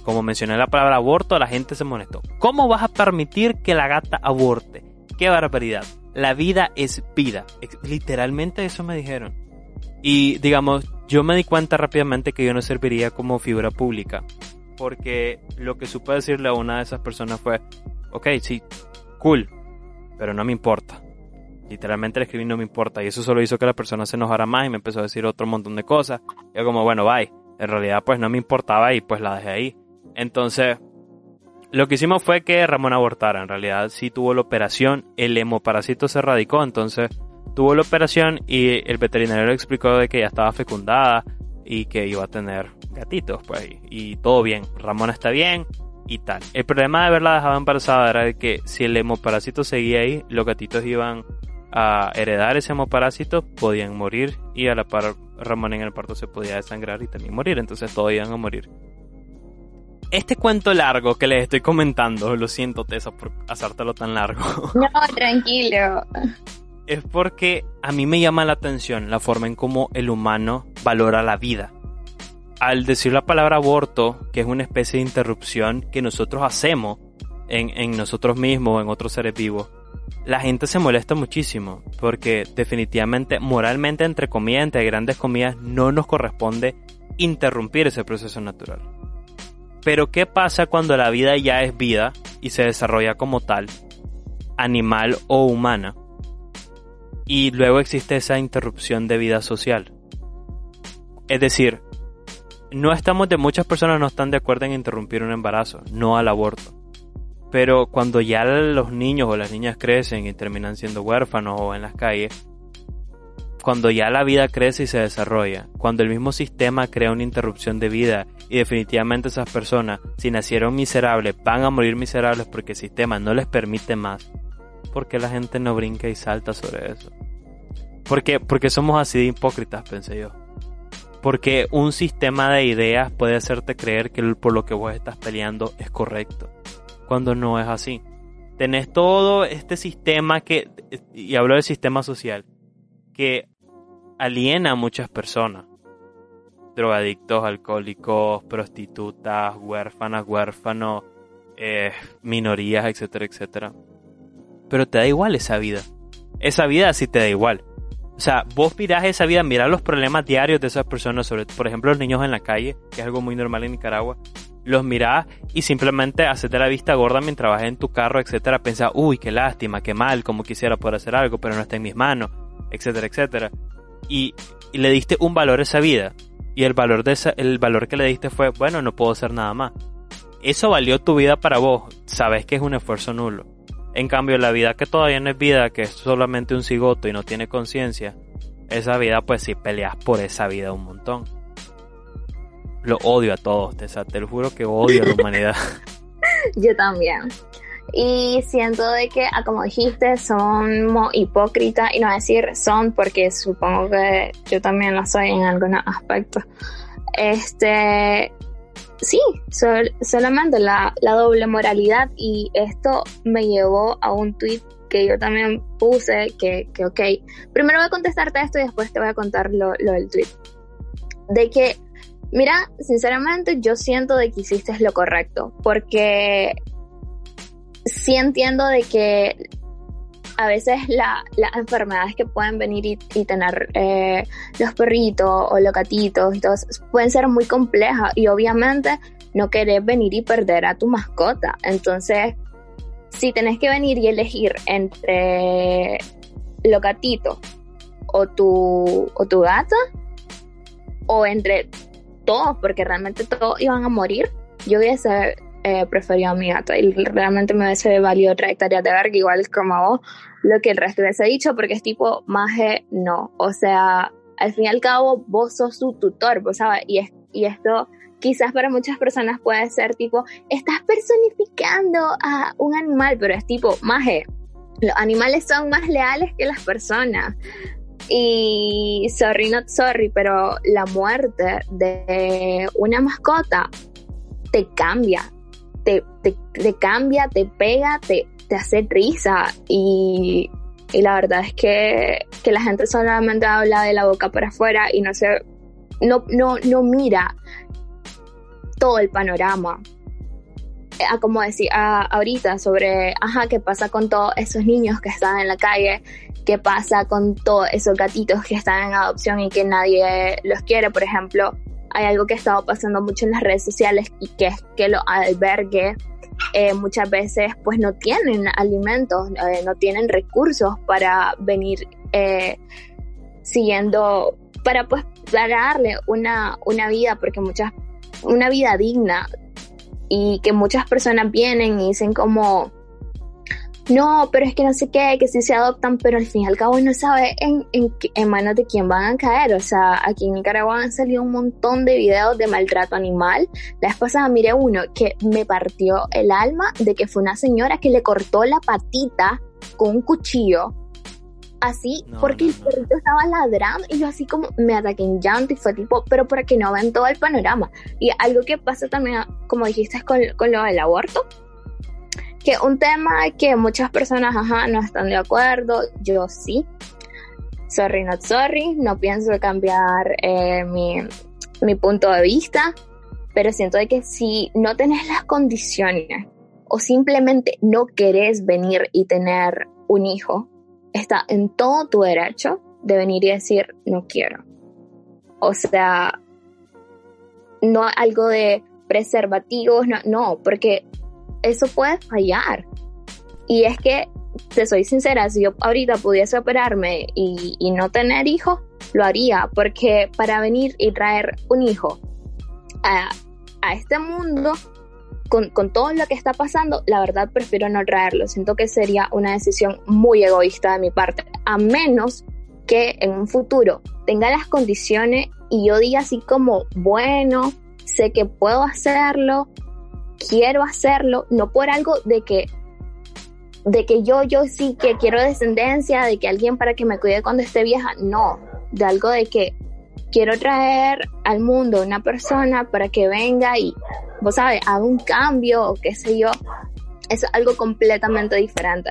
Como mencioné la palabra aborto, la gente se molestó. ¿Cómo vas a permitir que la gata aborte? Qué barbaridad. La vida es vida. Literalmente eso me dijeron. Y digamos, yo me di cuenta rápidamente que yo no serviría como figura pública. Porque lo que supe decirle a una de esas personas fue, ok, sí, cool, pero no me importa. Literalmente le escribí no me importa y eso solo hizo que la persona se enojara más y me empezó a decir otro montón de cosas. Y yo como, bueno, bye. En realidad pues no me importaba y pues la dejé ahí. Entonces, lo que hicimos fue que Ramón abortara. En realidad sí tuvo la operación, el hemoparásito se radicó, entonces tuvo la operación y el veterinario le explicó de que ya estaba fecundada y que iba a tener gatitos, pues, y, todo bien. Ramón está bien y tal. El problema de haberla dejado embarazada era que si el hemoparásito seguía ahí, los gatitos iban a heredar ese hemoparásito, podían morir y a la par Ramón en el parto se podía desangrar y también morir, entonces todos iban a morir. Este cuento largo que les estoy comentando, lo siento Tessa por hacértelo tan largo. No, tranquilo es porque a mí me llama la atención la forma en cómo el humano valora la vida. Al decir la palabra aborto, que es una especie de interrupción que nosotros hacemos en, nosotros mismos o en otros seres vivos, la gente se molesta muchísimo porque definitivamente, moralmente, entre comillas, entre grandes comillas, no nos corresponde interrumpir ese proceso natural. Pero ¿qué pasa cuando la vida ya es vida y se desarrolla como tal, animal o humana? Y luego existe esa interrupción de vida social. Es decir, no estamos de muchas personas no están de acuerdo en interrumpir un embarazo, no al aborto. Pero cuando ya los niños o las niñas crecen y terminan siendo huérfanos o en las calles, cuando ya la vida crece y se desarrolla, cuando el mismo sistema crea una interrupción de vida y definitivamente esas personas, si nacieron miserables, van a morir miserables porque el sistema no les permite más, ¿por qué la gente no brinca y salta sobre eso? Porque, porque somos así de hipócritas, pensé yo. Porque un sistema de ideas puede hacerte creer que por lo que vos estás peleando es correcto, cuando no es así. Tenés todo este sistema que, y hablo del sistema social, que aliena a muchas personas. Drogadictos, alcohólicos, prostitutas, huérfanas, huérfanos, eh, minorías, etcétera, etcétera pero te da igual esa vida. Esa vida sí te da igual. O sea, vos mirás esa vida, mirás los problemas diarios de esas personas, sobre por ejemplo los niños en la calle, que es algo muy normal en Nicaragua. Los mirás y simplemente haces de la vista gorda mientras vas en tu carro, etcétera. Pensás, uy, qué lástima, qué mal, como quisiera poder hacer algo, pero no está en mis manos, etcétera, etcétera. Y, le diste un valor a esa vida. Y el valor, de esa, el valor que le diste fue, bueno, no puedo hacer nada más. Eso valió tu vida para vos. Sabes que es un esfuerzo nulo. En cambio, la vida que todavía no es vida, que es solamente un cigoto y no tiene conciencia, esa vida, pues sí peleas por esa vida un montón. Lo odio a todos, te, te lo juro que odio a la humanidad. Yo también. Y siento de que, ah, como dijiste, somos hipócritas, y no decir son, porque supongo que yo también lo soy en algunos aspectos. Este, sí, solamente la, doble moralidad y esto me llevó a un tweet que yo también puse, que, que ok, primero voy a contestarte esto y después te voy a contar lo, lo del tweet. De que, mira, sinceramente yo siento de que hiciste lo correcto, porque sí entiendo de que a veces las enfermedades que pueden venir y, tener eh, los perritos o los gatitos y todo, pueden ser muy complejas y obviamente no querés venir y perder a tu mascota. Entonces, si tenés que venir y elegir entre los gatitos o tu, o tu gata o entre todos, porque realmente todos iban a morir, yo hubiese eh, preferido a mi gato y realmente me hubiese valido otra hectárea de verga, igual como vos, lo que el resto hubiese dicho, porque es tipo, maje, no. O sea, al fin y al cabo, vos sos su tutor, sabes, y, es, y esto quizás para muchas personas puede ser tipo, estás personificando a un animal, pero es tipo, maje, los animales son más leales que las personas. Y sorry, not sorry, pero la muerte de una mascota te cambia, te, te, te cambia, te pega, te, te hace risa y, y la verdad es que, que, la gente solamente habla de la boca para afuera y no se, no, no, no mira todo el panorama. Ah, como decía ahorita sobre, ajá, qué pasa con todos esos niños que están en la calle, qué pasa con todos esos gatitos que están en adopción y que nadie los quiere, por ejemplo, hay algo que ha estado pasando mucho en las redes sociales y que es que los albergues eh, muchas veces pues no tienen alimentos, eh, no tienen recursos para venir eh, siguiendo, para pues darle una, una vida, porque muchas, una vida digna y que muchas personas vienen y dicen como, no, pero es que no sé qué, que sí se adoptan, pero al fin y al cabo no sabe en, en, en, manos de quién van a caer. O sea, aquí en Nicaragua han salido un montón de videos de maltrato animal. La vez pasada miré uno que me partió el alma de que fue una señora que le cortó la patita con un cuchillo. Así, porque el perrito estaba ladrando y yo así como me ataqué en llanto y fue tipo, pero para que no ven todo el panorama. Y algo que pasa también, como dijiste, con, con lo del aborto, que un tema que muchas personas, no están de acuerdo, yo sí. Sorry, not sorry, no pienso cambiar eh, mi, mi punto de vista, pero siento de que si no tenés las condiciones o simplemente no querés venir y tener un hijo, está en todo tu derecho de venir y decir no quiero. O sea, no algo de preservativos, no, no, porque eso puede fallar. Y es que, te soy sincera, si yo ahorita pudiese operarme y, no tener hijos, lo haría, porque para venir y traer un hijo a, a este mundo, con, con, todo lo que está pasando, la verdad prefiero no traerlo. Siento que sería una decisión muy egoísta de mi parte, a menos que en un futuro tenga las condiciones y yo diga así como, bueno, sé que puedo hacerlo, quiero hacerlo, no por algo de que de que yo yo sí que quiero descendencia, de que alguien para que me cuide cuando esté vieja, no, de algo de que quiero traer al mundo una persona para que venga y vos sabes, haga un cambio o qué sé yo, es algo completamente diferente.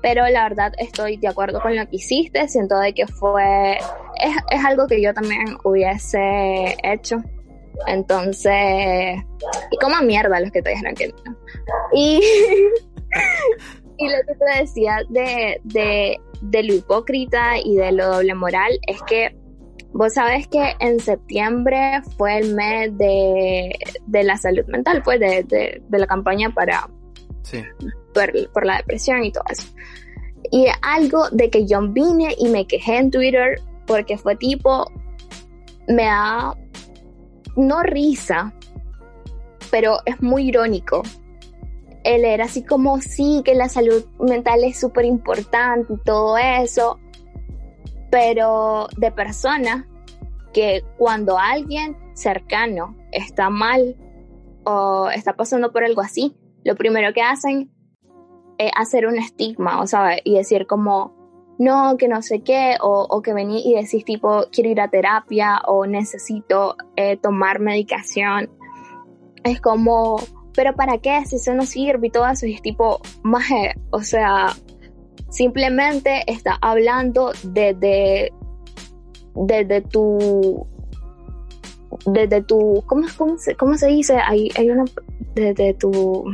Pero la verdad estoy de acuerdo con lo que hiciste, siento de que fue, es, es algo que yo también hubiese hecho entonces, y como mierda los que te dijeron que no. Y, y lo que te decía de, de, de lo hipócrita y de lo doble moral es que vos sabes que en septiembre fue el mes de, de la salud mental, pues de, de, de la campaña para sí. por, por la depresión y todo eso. Y algo de que yo vine y me quejé en Twitter porque fue tipo, me da no risa, pero es muy irónico. Él era así como, sí, que la salud mental es súper importante y todo eso, pero de personas que cuando alguien cercano está mal o está pasando por algo así, lo primero que hacen es hacer un estigma, o sea, y decir como, no, que no sé qué, o, o que venís y decís tipo, quiero ir a terapia o necesito eh, tomar medicación. Es como, pero ¿para qué? Si eso no sirve y todo eso, es tipo, maje, o sea, simplemente está hablando desde, desde tu, desde tu, ¿cómo, cómo, se, cómo se dice? Hay, hay una, desde tu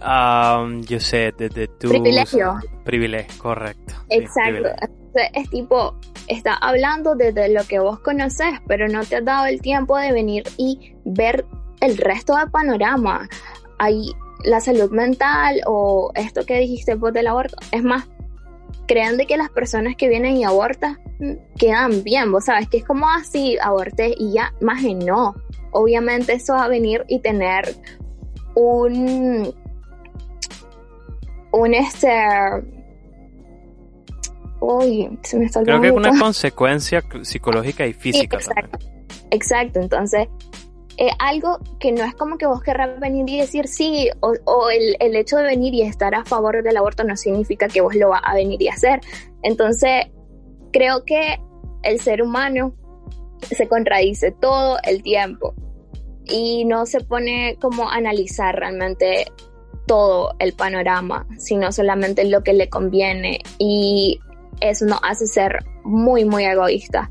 Um, yo sé, desde tu... Privilegio. Privilegio, correcto. Exacto. Sí, es tipo, está hablando desde lo que vos conoces, pero no te has dado el tiempo de venir y ver el resto del panorama. Hay la salud mental o esto que dijiste vos del aborto. Es más, crean de que las personas que vienen y abortan quedan bien, vos sabes, que es como así, aborté y ya, más que no. Obviamente eso va a venir y tener un un este uy se me está creo que es una consecuencia psicológica y física sí, exacto, exacto entonces eh, algo que no es como que vos querrás venir y decir sí, o, o el, el, hecho de venir y estar a favor del aborto no significa que vos lo vas a venir y hacer. Entonces, creo que el ser humano se contradice todo el tiempo y no se pone como a analizar realmente todo el panorama, sino solamente lo que le conviene y eso nos hace ser muy, muy egoísta.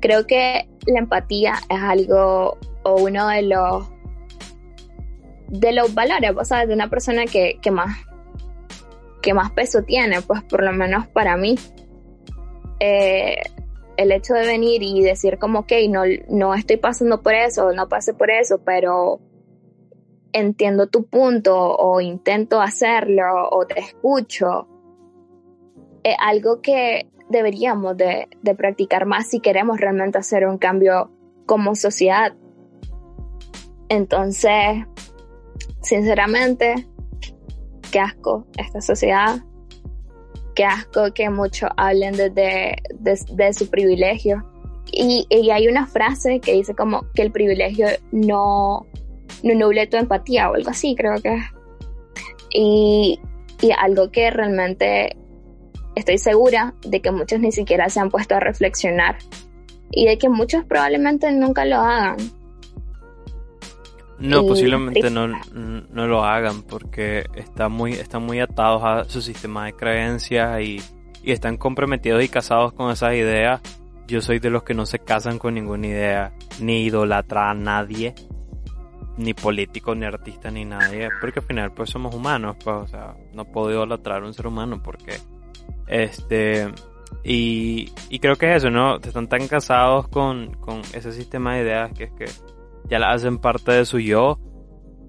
Creo que la empatía es algo o uno de los de los valores, o sea, de una persona que, que más que más peso tiene, pues por lo menos para mí. Eh, el hecho de venir y decir como, ok, no, no estoy pasando por eso, no pasé por eso, pero entiendo tu punto o intento hacerlo o te escucho, es algo que deberíamos de, de practicar más si queremos realmente hacer un cambio como sociedad. Entonces, sinceramente, qué asco esta sociedad, qué asco que muchos hablen desde de, su privilegio. Y, y, hay una frase que dice como que el privilegio no, no nuble tu empatía o algo así, creo que. Y, y algo que realmente estoy segura de que muchos ni siquiera se han puesto a reflexionar y de que muchos probablemente nunca lo hagan. No, posiblemente no, no, lo hagan porque están muy, están muy atados a su sistema de creencias y, y están comprometidos y casados con esas ideas. Yo soy de los que no se casan con ninguna idea, ni idolatra a nadie, ni político, ni artista, ni nadie, porque al final pues somos humanos, pues, o sea, no puedo idolatrar a un ser humano porque, este, y, creo que es eso, ¿no? Están tan casados con, con ese sistema de ideas que es que ya la hacen parte de su yo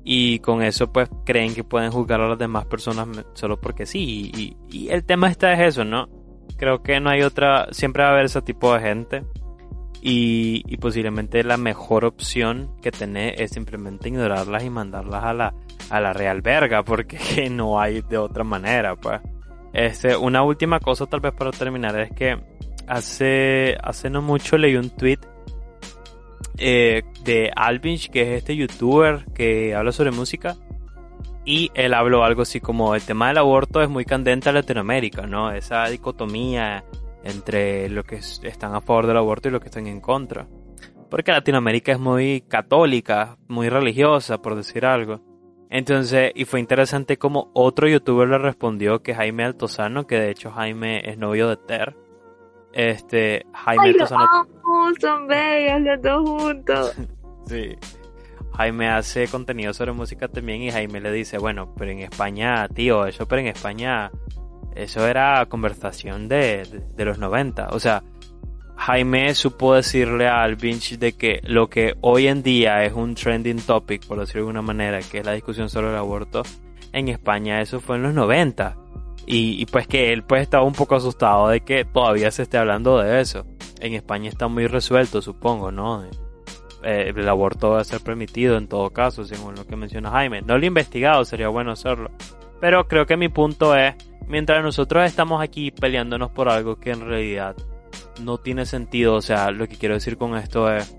y con eso pues creen que pueden juzgar a las demás personas solo porque sí. Y, y, el tema está es eso, ¿no? Creo que no hay otra, siempre va a haber ese tipo de gente y, y posiblemente la mejor opción que tener es simplemente ignorarlas y mandarlas a la, a la real verga porque no hay de otra manera, pues. Este, una última cosa tal vez para terminar es que hace, hace no mucho leí un tweet eh, de Alvinch, que es este youtuber que habla sobre música. Y él habló algo así como el tema del aborto es muy candente en Latinoamérica, ¿no? Esa dicotomía entre los que están a favor del aborto y los que están en contra. Porque Latinoamérica es muy católica, muy religiosa, por decir algo. Entonces, y fue interesante como otro youtuber le respondió que Jaime Altozano, que de hecho Jaime es novio de Ter, este, Jaime Altozano son bellos los dos juntos. sí. Jaime hace contenido sobre música también y Jaime le dice, bueno, pero en España, tío, eso pero en España, eso era conversación de, de, los 90. O sea, Jaime supo decirle a Alvinch de que lo que hoy en día es un trending topic, por decirlo de alguna manera, que es la discusión sobre el aborto, en España eso fue en los 90. Y, y, pues que él pues estaba un poco asustado de que todavía se esté hablando de eso en España está muy resuelto, supongo, ¿no? Eh, el aborto va a ser permitido en todo caso, según lo que menciona Jaime. No lo he investigado, sería bueno hacerlo. Pero creo que mi punto es, mientras nosotros estamos aquí peleándonos por algo que en realidad no tiene sentido, o sea, lo que quiero decir con esto es,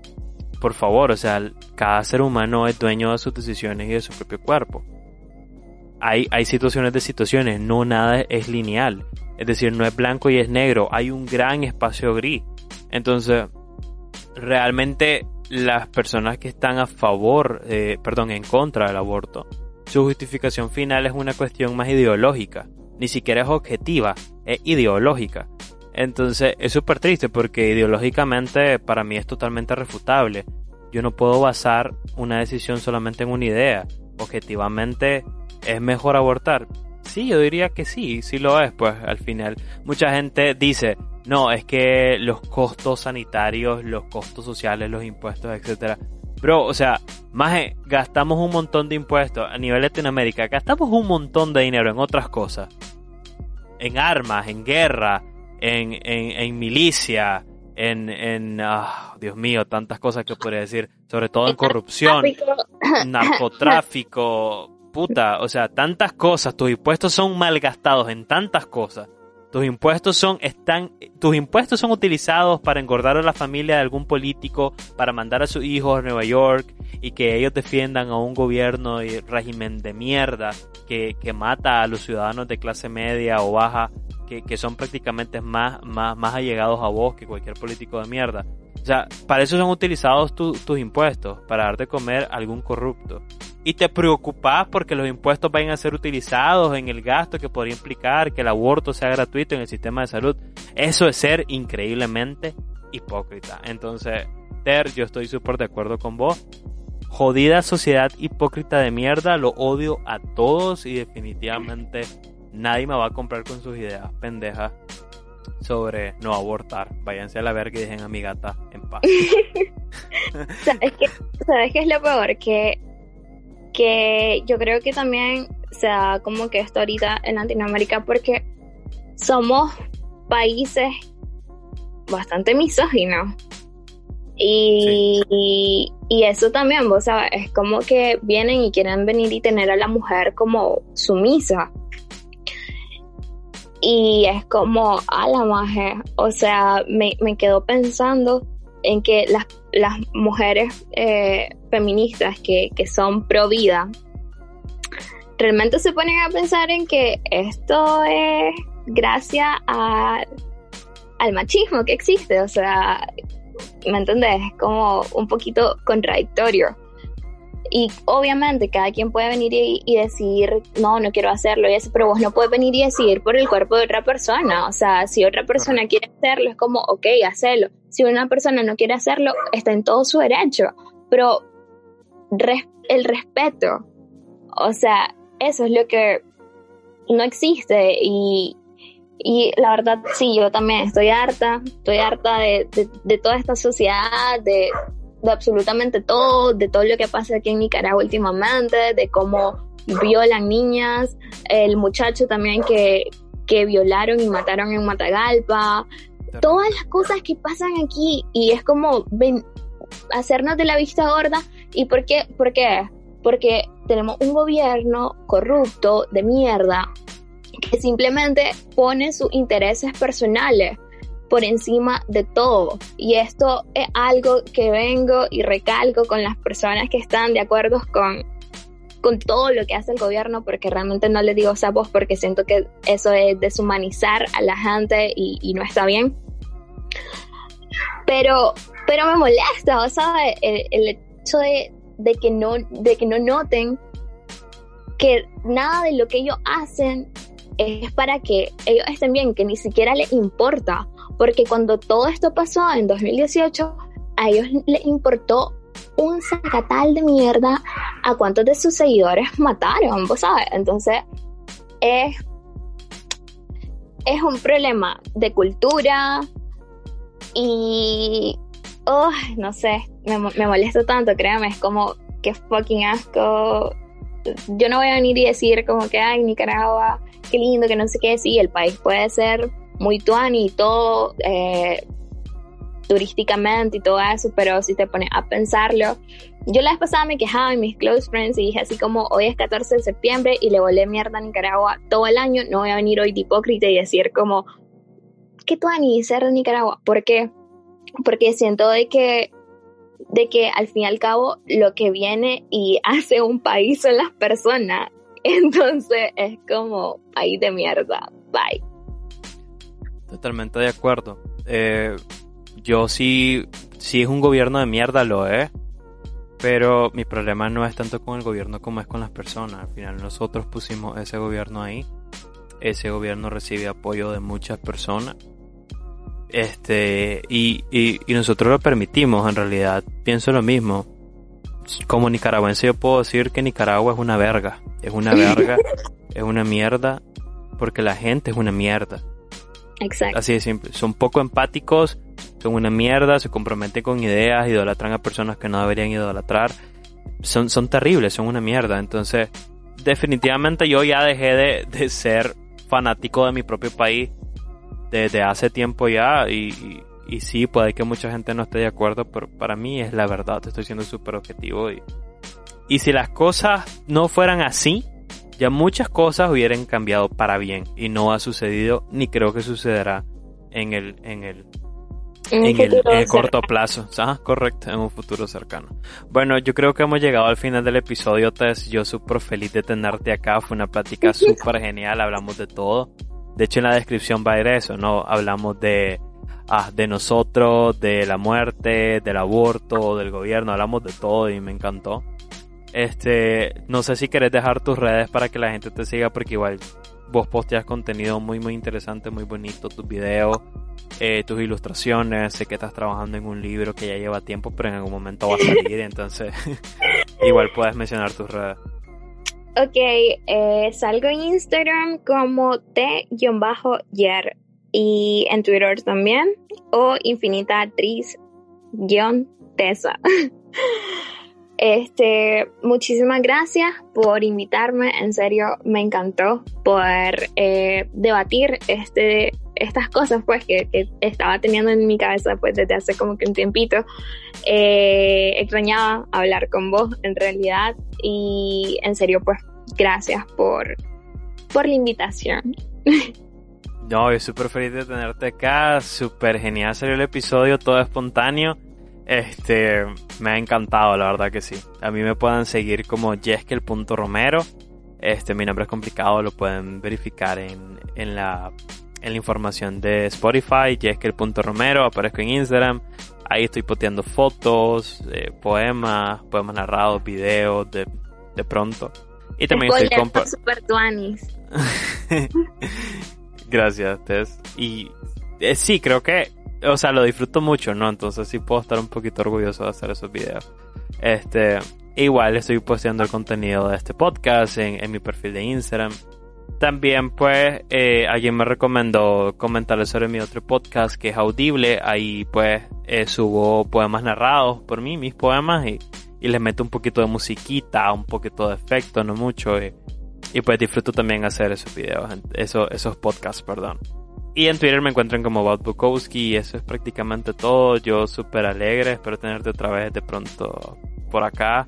por favor, o sea, cada ser humano es dueño de sus decisiones y de su propio cuerpo. Hay, hay situaciones de situaciones, no nada es lineal. Es decir, no es blanco y es negro, hay un gran espacio gris. Entonces, realmente las personas que están a favor, eh, perdón, en contra del aborto, su justificación final es una cuestión más ideológica. Ni siquiera es objetiva, es ideológica. Entonces es súper triste porque ideológicamente para mí es totalmente refutable. Yo no puedo basar una decisión solamente en una idea. Objetivamente es mejor abortar. Sí, yo diría que sí, sí lo es, pues al final. Mucha gente dice, no, es que los costos sanitarios, los costos sociales, los impuestos, etcétera. Bro, o sea, más gastamos un montón de impuestos a nivel Latinoamérica, gastamos un montón de dinero en otras cosas. En armas, en guerra, en, en, en milicia, en, en ah, Dios mío, tantas cosas que podría decir, sobre todo en corrupción, narcotráfico, puta, o sea, tantas cosas, tus impuestos son malgastados en tantas cosas tus impuestos son están tus impuestos son utilizados para engordar a la familia de algún político, para mandar a sus hijos a Nueva York y que ellos defiendan a un gobierno y régimen de mierda que, que mata a los ciudadanos de clase media o baja que, que son prácticamente más, más, más allegados a vos que cualquier político de mierda. O sea, para eso son utilizados tus impuestos, para darte comer algún corrupto. Y te preocupas porque los impuestos vayan a ser utilizados en el gasto que podría implicar que el aborto sea gratuito en el sistema de salud. Eso es ser increíblemente hipócrita. Entonces, Ter, yo estoy súper de acuerdo con vos. Jodida sociedad hipócrita de mierda, lo odio a todos y definitivamente nadie me va a comprar con sus ideas pendejas sobre no abortar. Váyanse a la verga y dejen a mi gata en paz. ¿Sabes qué, ¿Sabes qué es lo peor? Que, que yo creo que también se da como que esto ahorita en Latinoamérica porque somos países bastante misóginos. Y, y, eso también, vos sabes, es como que vienen y quieren venir y tener a la mujer como sumisa. Y es como, a la maje, o sea, me, me quedo pensando en que las, las mujeres eh, feministas que, que son pro vida, realmente se ponen a pensar en que esto es gracias a, al machismo que existe, o sea, ¿me entendés? Es como un poquito contradictorio. Y obviamente cada quien puede venir y, decir, no, no quiero hacerlo y eso, pero vos no puedes venir y decidir por el cuerpo de otra persona. O sea, si otra persona quiere hacerlo, es como, ok, hacelo. Si una persona no quiere hacerlo, está en todo su derecho. Pero el respeto, o sea, eso es lo que no existe y, y la verdad, sí, yo también estoy harta, estoy harta de, de toda esta sociedad, de, de absolutamente todo, de todo lo que pasa aquí en Nicaragua últimamente, de cómo violan niñas, el muchacho también que, que violaron y mataron en Matagalpa, todas las cosas que pasan aquí y es como ven, hacernos de la vista gorda. ¿Y por qué? ¿Por qué? Porque tenemos un gobierno corrupto de mierda que simplemente pone sus intereses personales por encima de todo. Y esto es algo que vengo y recalco con las personas que están de acuerdo con, con todo lo que hace el gobierno, porque realmente no le digo sapos porque siento que eso es deshumanizar a la gente y, no está bien. Pero, pero me molesta, o sea, el, el hecho de, de, que no, de que no noten que nada de lo que ellos hacen es para que ellos estén bien, que ni siquiera les importa. Porque cuando todo esto pasó en 2018, a ellos les importó un sacatal de mierda a cuántos de sus seguidores mataron, ¿vos sabes? Entonces, es, es un problema de cultura y, oh, no sé, me, me molesta tanto, créame, es como, que fucking asco. Yo no voy a venir y decir como que, ay, Nicaragua, qué lindo, que no sé qué, sí, el país puede ser muy tuani y todo eh, turísticamente y todo eso, pero si te pones a pensarlo, yo la vez pasada me quejaba en mis close friends y dije así como hoy es 14 de septiembre y le volé mierda a Nicaragua todo el año, no voy a venir hoy de hipócrita y decir como ¿qué tuani ser de Nicaragua? ¿Por qué? Porque siento de que de que al fin y al cabo lo que viene y hace un país son las personas. Entonces es como ahí de mierda. Bye. Totalmente de acuerdo. Eh, yo sí, sí es un gobierno de mierda, lo es. Pero mi problema no es tanto con el gobierno como es con las personas. Al final nosotros pusimos ese gobierno ahí. Ese gobierno recibe apoyo de muchas personas. Este, y, y, y nosotros lo permitimos en realidad. Pienso lo mismo. Como nicaragüense yo puedo decir que Nicaragua es una verga. Es una verga. es una mierda. Porque la gente es una mierda. Exacto. Así de simple. Son poco empáticos, son una mierda, se comprometen con ideas, idolatran a personas que no deberían idolatrar. Son, son terribles, son una mierda. Entonces, definitivamente yo ya dejé de, de ser fanático de mi propio país desde hace tiempo ya y, y, sí, puede que mucha gente no esté de acuerdo, pero para mí es la verdad, estoy siendo súper objetivo y, y si las cosas no fueran así, ya muchas cosas hubieran cambiado para bien y no ha sucedido ni creo que sucederá en el en el en, el, corto plazo, ah, correcto, en un futuro cercano. Bueno, yo creo que hemos llegado al final del episodio, Tess. Yo súper feliz de tenerte acá. Fue una plática súper genial. Hablamos de todo. De hecho, en la descripción va a ir eso, ¿no? Hablamos de, ah, de nosotros, de la muerte, del aborto, del gobierno, hablamos de todo y me encantó. Este, no sé si querés dejar tus redes para que la gente te siga, porque igual vos posteas contenido muy, muy interesante, muy bonito, tus videos, eh, tus ilustraciones. Sé que estás trabajando en un libro que ya lleva tiempo, pero en algún momento va a salir, entonces igual puedes mencionar tus redes. Ok, eh, salgo en Instagram como t-yer y en Twitter también, o infinita actriz-tesa. Este, muchísimas gracias por invitarme, en serio me encantó poder eh, debatir este, estas cosas pues que, estaba teniendo en mi cabeza pues desde hace como que un tiempito. Eh, extrañaba hablar con vos en realidad y en serio pues gracias por, por la invitación. No, yo súper feliz de tenerte acá, súper genial salió el episodio, todo espontáneo. Este, me ha encantado, la verdad que sí. A mí me pueden seguir como jeskel.romero. Este, mi nombre es complicado, lo pueden verificar en, en la, en la información de Spotify, jeskel.romero, aparezco en Instagram. Ahí estoy posteando fotos, eh, poemas, poemas narrados, videos de, de pronto. Y también estoy compartiendo. Gracias, Tess. Y eh, sí, creo que o sea, lo disfruto mucho, ¿no? Entonces sí puedo estar un poquito orgulloso de hacer esos videos. Este, igual estoy posteando el contenido de este podcast en, mi perfil de Instagram. También, pues, eh, alguien me recomendó comentarles sobre mi otro podcast que es Audible. Ahí, pues, eh, subo poemas narrados por mí, mis poemas, y, y les meto un poquito de musiquita, un poquito de efecto, no mucho. Y, y pues disfruto también hacer esos videos, esos, esos podcasts, perdón. Y en Twitter me encuentran como Bob Bukowski y eso es prácticamente todo. Yo súper alegre, espero tenerte otra vez de pronto por acá.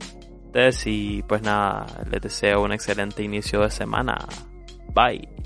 Y pues nada, les deseo un excelente inicio de semana. Bye.